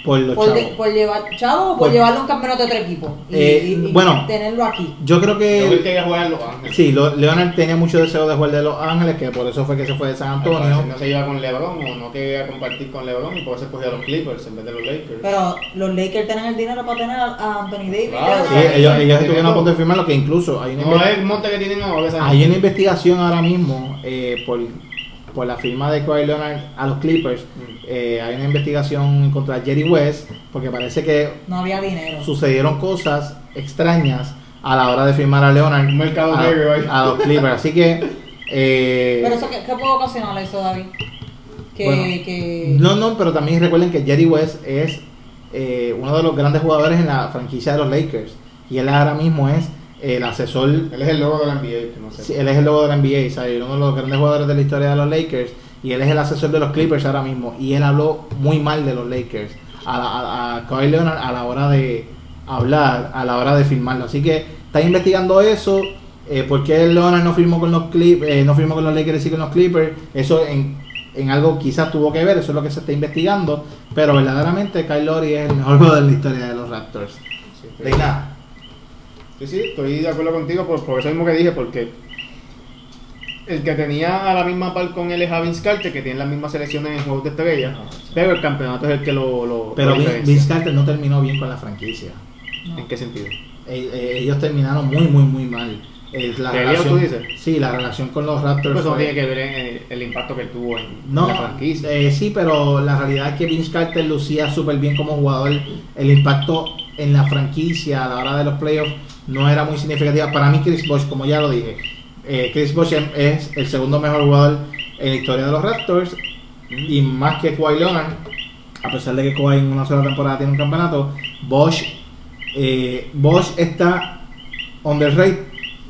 Speaker 6: Por los
Speaker 5: Por, de-
Speaker 6: chavos.
Speaker 5: por llevar, chavo, o por
Speaker 6: Por-
Speaker 5: llevarle un campeonato a otro equipo. Y,
Speaker 6: Eh,
Speaker 5: y- y
Speaker 6: bueno.
Speaker 5: tenerlo aquí.
Speaker 6: Yo creo que...
Speaker 7: Yo creo que quería jugar en Los Ángeles.
Speaker 6: Sí, lo- Leonard tenía mucho deseo de jugar de Los Ángeles, que por eso fue que se fue de San Antonio.
Speaker 7: No se iba con LeBron o no quería compartir con LeBron y por eso escogió a los Clippers en vez de los Lakers.
Speaker 5: Pero los Lakers tienen el dinero para tener a, a Anthony Davis.
Speaker 7: Claro,
Speaker 6: Sí, ellos, ellos estuvieron a punto de firmarlo, que incluso hay una,
Speaker 7: no es el monte que tienen ahora.
Speaker 6: hay una investigación ahora mismo eh, por, por la firma de Kawhi Leonard a los Clippers. Eh, hay una investigación contra Jerry West, porque parece que
Speaker 5: No había dinero.
Speaker 6: sucedieron cosas extrañas a la hora de firmar a Leonard
Speaker 7: Un mercado
Speaker 6: a,
Speaker 7: negro ahí.
Speaker 6: a los Clippers. Así que... eh,
Speaker 5: Pero eso, ¿qué, qué puede ocasionar eso, David? Que,
Speaker 6: Bueno,
Speaker 5: que...
Speaker 6: No, no, pero también recuerden que Jerry West es eh, uno de los grandes jugadores en la franquicia de los Lakers. Y él ahora mismo es el asesor,
Speaker 7: Él es el logo de la NBA, no sé.
Speaker 6: sí, él es el logo de la NBA, ¿sabes? uno de los grandes jugadores de la historia de los Lakers. Y él es el asesor de los Clippers ahora mismo. Y él habló muy mal de los Lakers a, la- a, a Kawhi Leonard a la hora de hablar, a la hora de firmarlo. Así que está investigando eso. Eh, ¿Por qué Leonard no firmó con los Clip, eh, no firmó con los Lakers y con los Clippers? Eso en, en algo quizás tuvo que ver, eso es lo que se está investigando. Pero verdaderamente Kyle Lowry es el mejor jugador de la historia de los Raptors.
Speaker 7: Sí, sí. Sí, sí, estoy de acuerdo contigo por, por eso mismo que dije, porque el que tenía a la misma par con él es a Vince Carter, que tiene las mismas selecciones en Juegos de Estrella, pero el campeonato es el que lo, lo
Speaker 6: Pero
Speaker 7: lo.
Speaker 6: Vince Carter no terminó bien con la franquicia.
Speaker 7: ¿En qué sentido?
Speaker 6: Eh, eh, ellos terminaron muy, muy, muy mal. Eh, la
Speaker 7: ¿Te
Speaker 6: relación,
Speaker 7: tú dices?
Speaker 6: Sí, la relación con los Raptors.
Speaker 7: Pues eso no
Speaker 6: fue-
Speaker 7: tiene que ver en el, el impacto que tuvo en
Speaker 6: No,
Speaker 7: la franquicia.
Speaker 6: eh, sí, pero la realidad es que Vince Carter lucía súper bien como jugador. El impacto en la franquicia a la hora de los playoffs no era muy significativo. Para mí, Chris Bosh, como ya lo dije, eh, Chris Bosh es- es el segundo mejor jugador en la historia de los Raptors y más que Kawhi Leonard, a pesar de que Kawhi en una sola temporada tiene un campeonato, Bosch, eh, Bosch está underrated,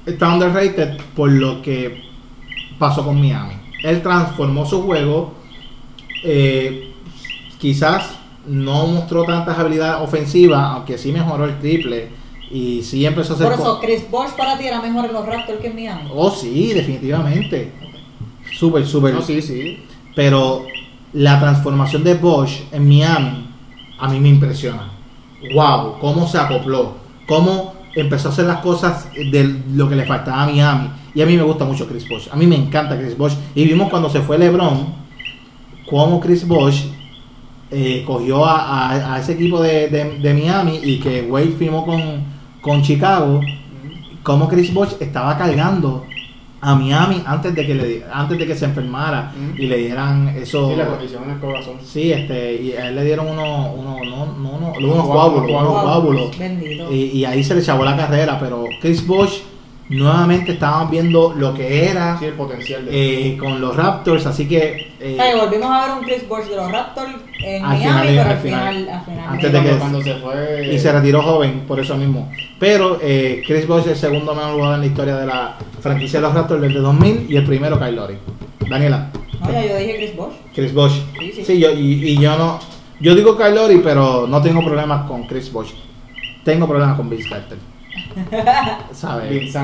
Speaker 6: está underrated por lo que pasó con Miami. Él transformó su juego, eh, quizás no mostró tantas habilidades ofensivas, aunque sí mejoró el triple y sí empezó a hacer
Speaker 5: Por eso, Chris Bosh para ti era mejor en los Raptors que en Miami.
Speaker 6: Oh, sí, definitivamente. Súper, súper.
Speaker 7: No, sí, sí.
Speaker 6: Pero la transformación de Bosch en Miami a mí me impresiona. Wow, cómo se acopló, cómo empezó a hacer las cosas de lo que le faltaba a Miami. Y a mí me gusta mucho Chris Bosch. A mí me encanta Chris Bosch. Y vimos cuando se fue LeBron, cómo Chris Bosch eh, cogió a, a- a ese equipo de, de- de Miami y que Wade firmó con, con Chicago. Cómo Chris Bosch estaba cargando a Miami antes de que le, antes de que se enfermara y le dieran eso.
Speaker 7: Sí, la condición en el corazón.
Speaker 6: Sí, este, y a él le dieron unos, unos, no, no, no, unos
Speaker 7: Unos
Speaker 6: coágulos, unos coágulos. Y, y ahí se le chavó la carrera, pero Chris Bosh nuevamente estábamos viendo lo que era
Speaker 7: Sí, el potencial de
Speaker 6: eh, con los Raptors, así que eh,
Speaker 5: volvimos a ver un Chris Bosh de los Raptors en
Speaker 6: Al
Speaker 5: Miami,
Speaker 6: final,
Speaker 5: pero
Speaker 6: al
Speaker 5: al
Speaker 6: final.
Speaker 5: final, al final.
Speaker 6: Antes de
Speaker 7: cuando,
Speaker 6: que-
Speaker 7: cuando se fue
Speaker 6: y se retiró joven por eso mismo. Pero eh, Chris Bosh es el segundo mejor jugador en la historia de la franquicia de los Raptors desde 2000 y el primero Kyle Lowry. Daniela,
Speaker 5: No, ya yo dije Chris Bosh.
Speaker 6: Chris Bosh.
Speaker 5: Sí, sí.
Speaker 6: yo, y, y yo no, yo digo Kyle Lowry, pero no tengo problemas con Chris Bosh. Tengo problemas con Vince Carter. ¿Sabes?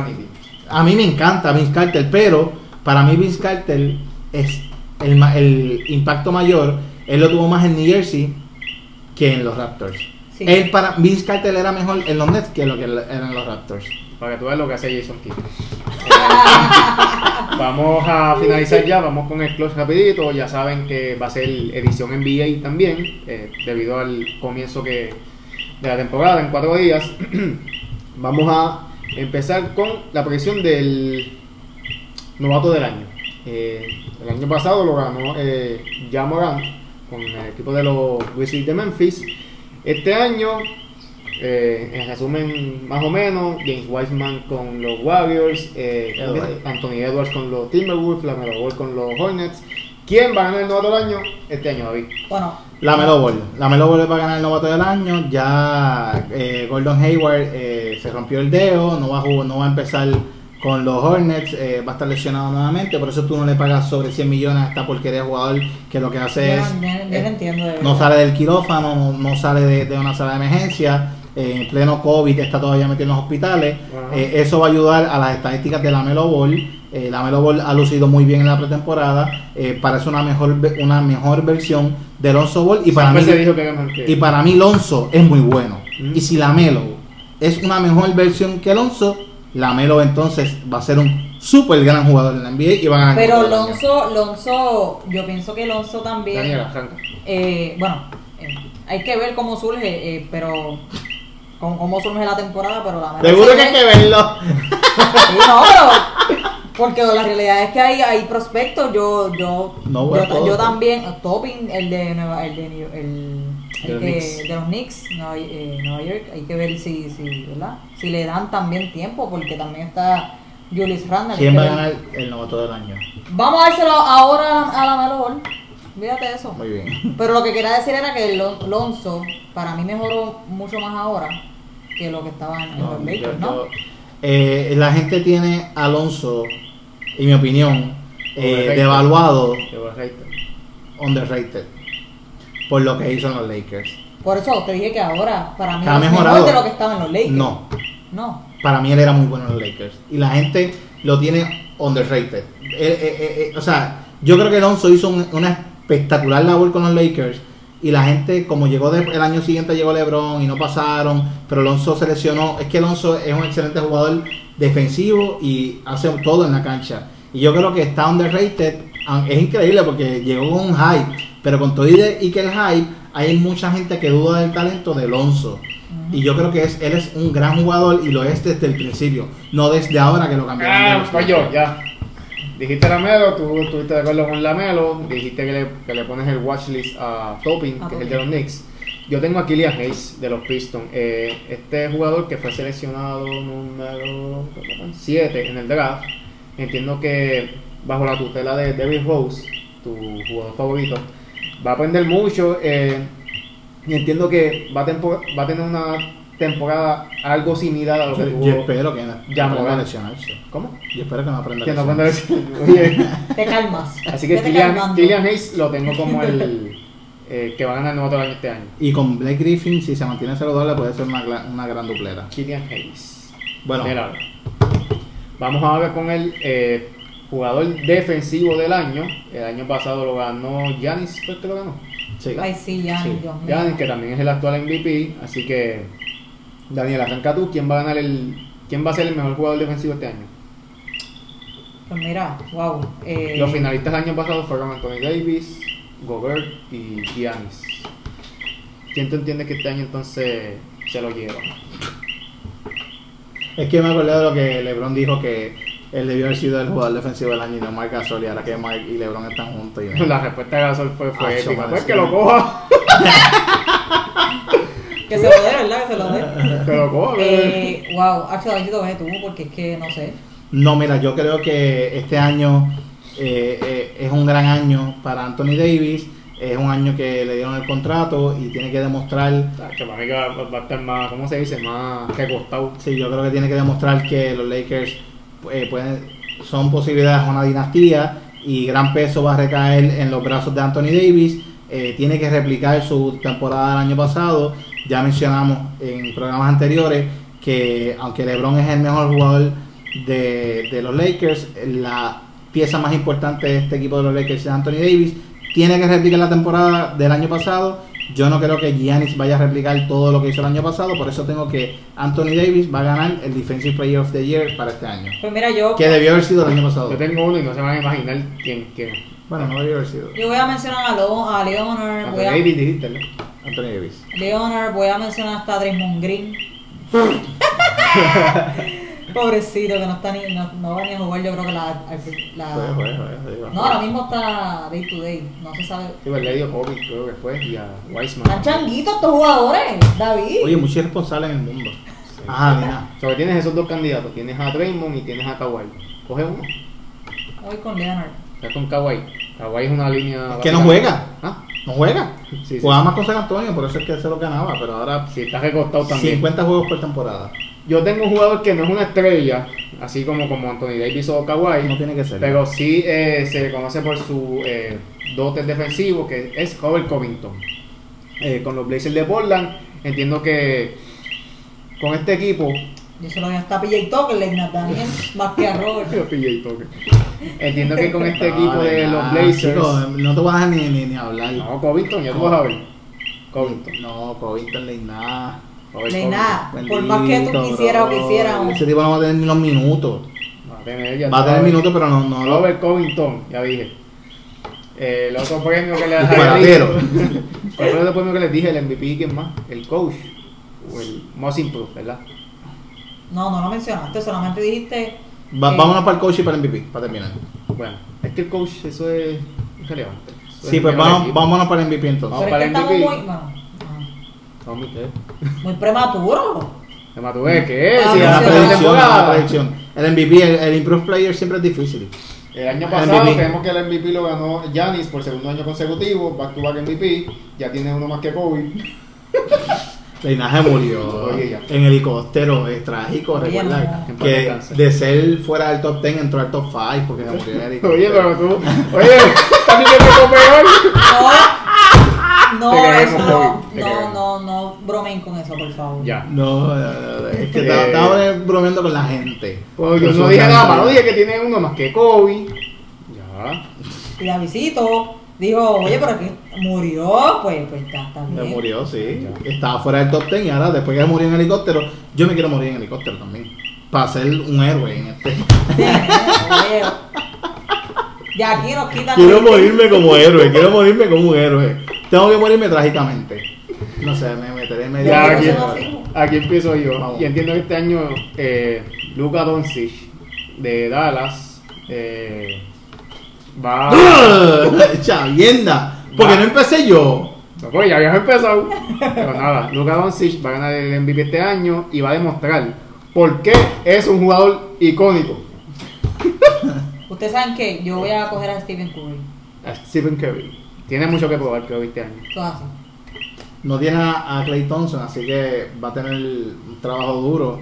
Speaker 6: A mí me encanta Vince Carter, pero para mí Vince Carter es el, impacto mayor. Él lo tuvo más en New Jersey que en los Raptors.
Speaker 5: Sí.
Speaker 6: Él para Vince Carter era mejor en los Nets que lo que él era en los Raptors.
Speaker 7: Para que tú veas lo que hace Jason Kidd. vamos a finalizar ya, vamos con el close rapidito. Ya saben que va a ser edición NBA también, eh, debido al comienzo que de la temporada en cuatro días. vamos a empezar con la predicción del novato del año. Eh, el año pasado lo ganó eh, Ja Morant con el equipo de los Grizzlies de Memphis. Este año, eh, en resumen, más o menos, James Wiseman con los Warriors, eh,
Speaker 6: Edwards.
Speaker 7: Anthony Edwards con los Timberwolves, Lamelo Ball con los Hornets. ¿Quién va a ganar el novato del año? Este año, David.
Speaker 5: Bueno,
Speaker 6: La Melo Ball. La Melo Ball va a ganar el novato del año. Ya eh, Gordon Hayward eh, se rompió el dedo, no va a jugar, no va a empezar con los Hornets, eh, va a estar lesionado nuevamente. Por eso tú no le pagas sobre 100 millones a esta porquería de jugador que lo que hace es.
Speaker 5: no-
Speaker 6: eh,
Speaker 5: entiendo de
Speaker 6: no
Speaker 5: verdad.
Speaker 6: sale del quirófano, no, no sale de, de una sala de emergencia. eh, en pleno COVID está todavía metido en los hospitales. Eh, eso va a ayudar a las estadísticas de la Melo Ball. Eh, la Melo Ball ha lucido muy bien en la pretemporada. Eh, parece una mejor una mejor versión de Lonzo Ball. Y para, mí,
Speaker 7: dijo que era mejor que-
Speaker 6: y para mí Lonzo es muy bueno.
Speaker 7: Mm.
Speaker 6: Y si la Melo es una mejor versión que Lonzo, la Melo entonces va a ser un súper gran jugador en la NBA y va a ganar.
Speaker 5: Pero. Lonzo, Lonzo, yo pienso que Lonzo también.
Speaker 7: Daniela.
Speaker 5: Eh, bueno, eh, hay que ver cómo surge, eh, pero cómo, cómo surge la temporada, pero la
Speaker 6: Seguro
Speaker 5: es
Speaker 6: que hay que verlo.
Speaker 5: Sí, no, pero porque la realidad es que hay, hay prospectos. Yo, yo,
Speaker 6: No,
Speaker 5: yo,
Speaker 6: bueno,
Speaker 5: ta-
Speaker 6: todo.
Speaker 5: yo también, el el de Nueva, el de, el,
Speaker 7: De los
Speaker 5: que-
Speaker 7: Knicks.
Speaker 5: de los Knicks, Nueva, eh, Nueva York, hay que ver si, si, ¿verdad? si le dan también tiempo, porque también está Julius hay
Speaker 6: ¿Quién va a ganar el novato del año?
Speaker 5: Vamos a dárselo ahora a la Melo. Fíjate eso.
Speaker 6: Muy bien.
Speaker 5: Pero lo que quería decir era que el Lon- Lonzo para mí mejoró mucho más ahora que lo que estaba en,
Speaker 6: No,
Speaker 5: los
Speaker 6: yo-
Speaker 5: Lakers, ¿no?
Speaker 6: yo- eh, la gente tiene a Alonso, en mi opinión, eh, devaluado,
Speaker 7: reír.
Speaker 6: underrated, por lo que hizo en los Lakers.
Speaker 5: Por eso te dije que ahora para mí es mejor de lo que estaba en los Lakers.
Speaker 6: No,
Speaker 5: No.
Speaker 6: para mí él era muy bueno en los Lakers. Y la gente lo tiene underrated. Él, eh, eh, eh, o sea, yo creo que Alonso hizo un- una espectacular labor con los Lakers. Y la gente, como llegó de- el año siguiente, llegó LeBron y no pasaron. Pero Alonso se lesionó. Es que Alonso es un excelente jugador defensivo y hace todo en la cancha. Y yo creo que está underrated. Es increíble porque llegó con un hype. Pero con todo y, de- y que el hype, hay mucha gente que duda del talento de Alonso. Y yo creo que es, él es un gran jugador y lo es desde el principio, no desde ahora que lo cambiaron.
Speaker 7: Ah, pues yo, ya. Dijiste Lamelo, tú estuviste de acuerdo con Lamelo, dijiste que le, que le pones el watchlist a Topin,
Speaker 5: A
Speaker 7: que es el de los Knicks. Yo tengo a Killian Hayes de los Pistons. Eh, este jugador que fue seleccionado número 7 en el draft. Entiendo que bajo la tutela de David Rose, tu jugador favorito, va a aprender mucho. eh, y entiendo que va a, tempo- va a tener una temporada algo similar a lo que tuvo.
Speaker 6: yo espero que no
Speaker 7: Ya
Speaker 6: aprenda a lesionarse.
Speaker 7: ¿Cómo?
Speaker 6: Yo espero que no aprenda a
Speaker 7: Que no
Speaker 6: lesionarse.
Speaker 7: aprenda a. Oye.
Speaker 5: Te calmas.
Speaker 7: Así que. Killian Hayes lo tengo como el eh, que va a ganar el nuevo del año este año.
Speaker 6: Y con Blake Griffin, si se mantiene saludable, puede ser una, una gran duplera.
Speaker 7: Killian Hayes.
Speaker 6: Bueno,
Speaker 7: lado. Vamos ahora con el eh, jugador defensivo del año. El año pasado lo ganó Giannis, ¿fue que lo ganó?
Speaker 6: siga.
Speaker 5: Ay, sí, ya,
Speaker 6: Sí.
Speaker 7: Giannis, que también es el actual MVP. Así que, Daniel, arranca tú. ¿Quién va a ganar el. ¿Quién va a ser el mejor jugador defensivo este año?
Speaker 5: Pues mira, wow. Eh,
Speaker 7: Los finalistas del año pasado fueron Anthony Davis, Gobert y Giannis. ¿Quién tú entiendes que este año entonces se lo lleva?
Speaker 6: Es que me acordé de lo que LeBron dijo que él debió haber sido el jugador defensivo del año y no Marc Gasol. Y ahora que Marc y LeBron están juntos. Y
Speaker 7: La respuesta de Gasol fue, fue
Speaker 6: Ah,
Speaker 7: épica. Pues que lo coja.
Speaker 5: Que se lo dé, ¿verdad? Que se lo dé.
Speaker 7: Que lo coja.
Speaker 5: Eh, wow, Axel, a ver si te ves tú, porque es que no sé.
Speaker 6: No, mira, yo creo que este año eh, eh, es un gran año para Anthony Davis. Es un año que le dieron el contrato y tiene que demostrar.
Speaker 7: Tacho, para mí que va, va a estar más, ¿cómo se dice? Más recostado.
Speaker 6: Sí, yo creo que tiene que demostrar que los Lakers eh, pueden, son posibilidades de una dinastía y gran peso va a recaer en los brazos de Anthony Davis. Eh, tiene que replicar su temporada del año pasado. Ya mencionamos en programas anteriores que aunque LeBron es el mejor jugador de, de los Lakers, la pieza más importante de este equipo de los Lakers es Anthony Davis. Tiene que replicar la temporada del año pasado Yo no creo que Giannis vaya a replicar todo lo que hizo el año pasado, por eso tengo que Anthony Davis va a ganar el Defensive Player of the Year para este año.
Speaker 5: Pues mira, yo,
Speaker 6: Que debió haber sido el año pasado.
Speaker 7: Yo tengo uno y no se van a imaginar quién, quién.
Speaker 6: Bueno, no debió haber sido.
Speaker 5: yo voy a mencionar a, Lo- a Leonard,
Speaker 7: Anthony
Speaker 5: voy a,
Speaker 7: Davis dijiste, ¿no?
Speaker 6: Anthony Davis.
Speaker 5: Leonard, voy a mencionar hasta a Draymond Green. Pobrecito, que no está ni, no, no va ni a jugar, yo creo que la, la-
Speaker 6: Juega, juega, juega, juega.
Speaker 5: no, ahora mismo está day to day, no se sabe.
Speaker 7: Sí, pues le dio COVID, creo que fue, y a
Speaker 5: Están
Speaker 7: Weissman.
Speaker 5: changuitos estos jugadores, David.
Speaker 6: Oye, mucho irresponsable en el mundo. Ajá, mira.
Speaker 7: O sea, tienes esos dos candidatos, tienes a Draymond y tienes a Kawhi. Coge uno,
Speaker 5: Voy con Leonard.
Speaker 7: estás con Kawhi. Kawhi es una línea...
Speaker 6: Es que no juega.
Speaker 7: ¿Ah?
Speaker 6: No juega.
Speaker 7: Sí, sí.
Speaker 6: Jugaba más con San Antonio, por eso es que se lo ganaba, pero ahora
Speaker 7: Sí, está recostado también.
Speaker 6: 50 juegos por temporada.
Speaker 7: Yo tengo un jugador que no es una estrella, así como, como Anthony Davis o Kawhi.
Speaker 6: No tiene que ser.
Speaker 7: Pero sí eh, se le conoce por su eh, dotes defensivo, que es Robert Covington. Eh, con los Blazers de Portland, entiendo que con este equipo,
Speaker 5: Yo se lo hasta a PJ Tucker, Leonard Daniel, más que a Robert.
Speaker 7: entiendo que con este equipo de los Blazers,
Speaker 6: chico, no te vas a ni, ni, ni hablar.
Speaker 7: no Covington, ya tú vas a ver, Covington.
Speaker 6: No, Covington le
Speaker 5: Ni
Speaker 7: Covington.
Speaker 5: nada, por más que tú quisieras o
Speaker 6: bro.
Speaker 5: quisieras.
Speaker 6: Ese tipo no va a tener ni los minutos.
Speaker 7: Va a tener, ya
Speaker 6: Va a tener minutos, pero no, no lo.
Speaker 7: Robert Covington, ya dije. Eh, el otro premio que le había
Speaker 6: Disparatero.
Speaker 7: dicho. ¿Cuál fue el otro premio que les dije? El MVP, ¿quién más? El coach. O el most improved, ¿verdad?
Speaker 5: No, no lo mencionaste, solamente dijiste.
Speaker 6: Va-
Speaker 5: eh,
Speaker 6: vámonos para el coach y para el MVP, para terminar.
Speaker 7: Bueno, es que el coach, eso es relevante. Eso
Speaker 6: Sí,
Speaker 7: es
Speaker 6: pues vamos, vámonos para el MVP entonces.
Speaker 5: Pero es que
Speaker 7: el
Speaker 5: muy.
Speaker 7: MVP.
Speaker 5: Bueno, muy prematuro.
Speaker 7: ¿Te matúe qué?
Speaker 5: Ah,
Speaker 7: la
Speaker 5: sí, no.
Speaker 6: predicción, predicción. El MVP, el, el Improved Player siempre es difícil.
Speaker 7: El año pasado
Speaker 6: MVP.
Speaker 7: tenemos que el MVP lo ganó Giannis por segundo año consecutivo, back to back MVP, ya tiene uno más que Kobe.
Speaker 6: Linaje murió
Speaker 7: Oye,
Speaker 6: en helicóptero, es trágico,
Speaker 5: Oye,
Speaker 6: recuerda que de ser fuera del top 10 entró al top 5 porque se murió en helicóptero.
Speaker 7: Oye, pero tú, oye, también que me peor.
Speaker 5: No, eso no, no, no, no bromen con eso, por favor.
Speaker 7: Ya.
Speaker 6: No, no, no, no, es que
Speaker 7: Eh.
Speaker 6: estaba, bromeando con la gente.
Speaker 7: Yo
Speaker 6: Eso
Speaker 7: no dije malo, dije que tiene uno más que Kobe. Ya.
Speaker 5: Y la visito, dijo, oye, pero que murió, pues, pues está
Speaker 6: Se
Speaker 5: bien.
Speaker 6: murió, sí. Estaba fuera del top 10 y ahora después que murió en helicóptero, yo me quiero morir en helicóptero también. Para ser un héroe en este.
Speaker 5: Ya aquí nos quitan.
Speaker 6: Quiero morirme como héroe, quiero morirme como un héroe. Tengo que morirme trágicamente. No sé, me meteré en medio.
Speaker 7: Ya, aquí, aquí empiezo yo.
Speaker 6: Vamos.
Speaker 7: Y entiendo que este año eh, Luka Doncic de Dallas eh, va.
Speaker 6: Chavienda. Porque no empecé yo.
Speaker 7: No, pues ya habías empezado. Pero nada, Luka Doncic va a ganar el MVP este año y va a demostrar por qué es un jugador icónico.
Speaker 5: Ustedes saben que yo voy a coger a Stephen Curry.
Speaker 7: A Stephen Curry. Tiene mucho que probar Curry este año.
Speaker 5: Todo así.
Speaker 6: No tiene a, a Clay Thompson, así que va a tener un trabajo duro.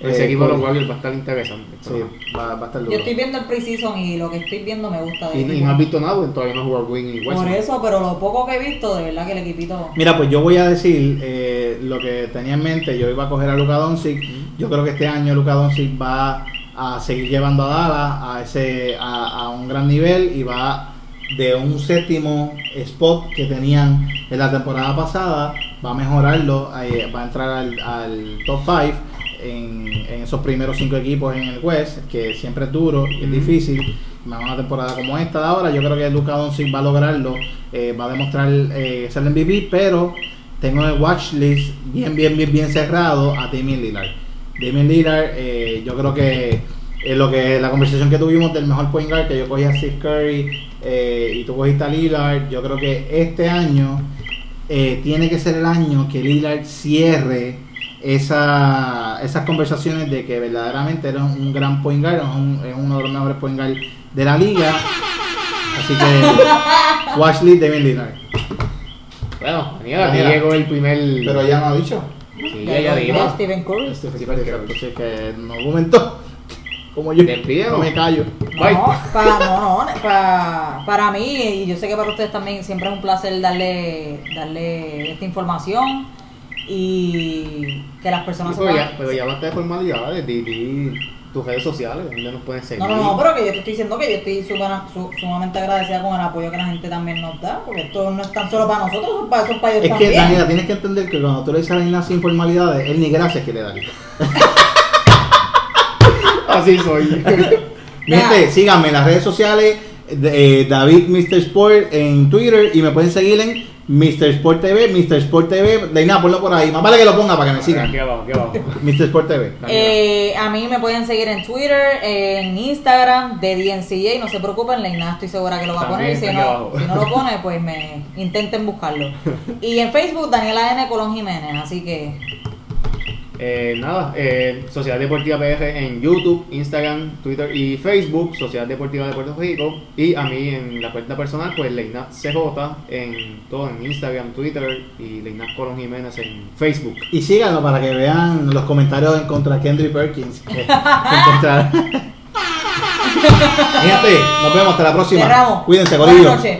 Speaker 7: Ese
Speaker 6: Eh,
Speaker 7: equipo de los Warriors va a estar interesante.
Speaker 6: Sí, va, va a estar duro.
Speaker 5: Yo estoy viendo el preseason y lo que estoy viendo me gusta de
Speaker 7: Y,
Speaker 5: él.
Speaker 7: y no has visto nada, todavía no jugó Green y
Speaker 5: Por
Speaker 7: Westbrook.
Speaker 5: eso, pero lo poco que he visto, de verdad que el equipito.
Speaker 6: Mira, pues yo voy a decir eh, lo que tenía en mente. Yo iba a coger a Luka Doncic. Yo creo que este año Luka Doncic va a seguir llevando a Dallas a ese a, a un gran nivel y va de un séptimo spot que tenían en la temporada pasada, va a mejorarlo, eh, va a entrar al, al top 5 en, en esos primeros cinco equipos en el West, que siempre es duro y es difícil. Más una temporada como esta de ahora, yo creo que Luka Doncic va a lograrlo, eh, va a demostrar eh, ser el MVP, pero tengo en el watch list bien, bien, bien, bien cerrado a Damian Lillard. Damian Lillard, eh, yo creo que eh, lo que la conversación que tuvimos del mejor point guard, que yo cogí a Steve Curry eh, y tú cogiste a Lillard, yo creo que este año eh, tiene que ser el año que Lillard cierre esa, esas conversaciones de que verdaderamente era un gran point guard, es, un- es uno de los mejores point guard de la liga. Así que watch list Damian Lillard.
Speaker 7: Bueno, Daniel, llegó el primer.
Speaker 6: Pero ya no ha dicho.
Speaker 7: Sí, ya, ya
Speaker 5: dijo
Speaker 7: dijo.
Speaker 5: Stephen Curry.
Speaker 6: Este
Speaker 7: Sí,
Speaker 6: fue
Speaker 7: porque-
Speaker 6: perfecto, así que no argumentó. Como yo. No me callo.
Speaker 7: Bye.
Speaker 5: No, para, no, no, para, para mí, y yo sé que para ustedes también siempre es un placer darle, darle esta información y que las personas
Speaker 7: Pero ya,
Speaker 5: sepan-
Speaker 7: pero ya basta de formalidades, di, di tus redes sociales, donde nos pueden seguir.
Speaker 5: No, no, no, pero que yo te estoy diciendo que yo estoy sumana- su- sumamente agradecida con el apoyo que la gente también nos da, porque esto no es tan solo para nosotros, es para, eso es para ellos
Speaker 6: Es que,
Speaker 5: también.
Speaker 6: Daniela, tienes que entender que cuando tú le dices a Daniela sin formalidades, él ni gracias quiere dar.
Speaker 7: Así soy.
Speaker 6: Gente, síganme en las redes sociales, eh, David Mr. Sport en Twitter y me pueden seguir en Mr. Sport TV, Mr. Sport TV, de nada, ponlo por ahí, más vale que lo ponga para que me sigan.
Speaker 7: Aquí abajo, aquí abajo.
Speaker 6: Mr. Sport TV.
Speaker 5: Eh, a mí me pueden seguir en Twitter, en Instagram, de DNCJ, no se preocupen, Leina estoy segura que lo va a poner, si no, si no lo pone, pues me intenten buscarlo. Y en Facebook, Daniela N. Colón Jiménez, así que
Speaker 7: Eh, nada, eh, Sociedad Deportiva PR en YouTube, Instagram, Twitter y Facebook, Sociedad Deportiva de Puerto Rico. Y a mí en la cuenta personal, pues Leinat CJ en todo, en Instagram, Twitter y Leinat Colón Jiménez en Facebook.
Speaker 6: Y síganlo para que vean los comentarios en contra de Kendrick Perkins. que- que gente, nos vemos hasta la próxima.
Speaker 5: cerramos.
Speaker 6: Cuídense,
Speaker 5: Buenas
Speaker 6: Corillo.
Speaker 5: noches.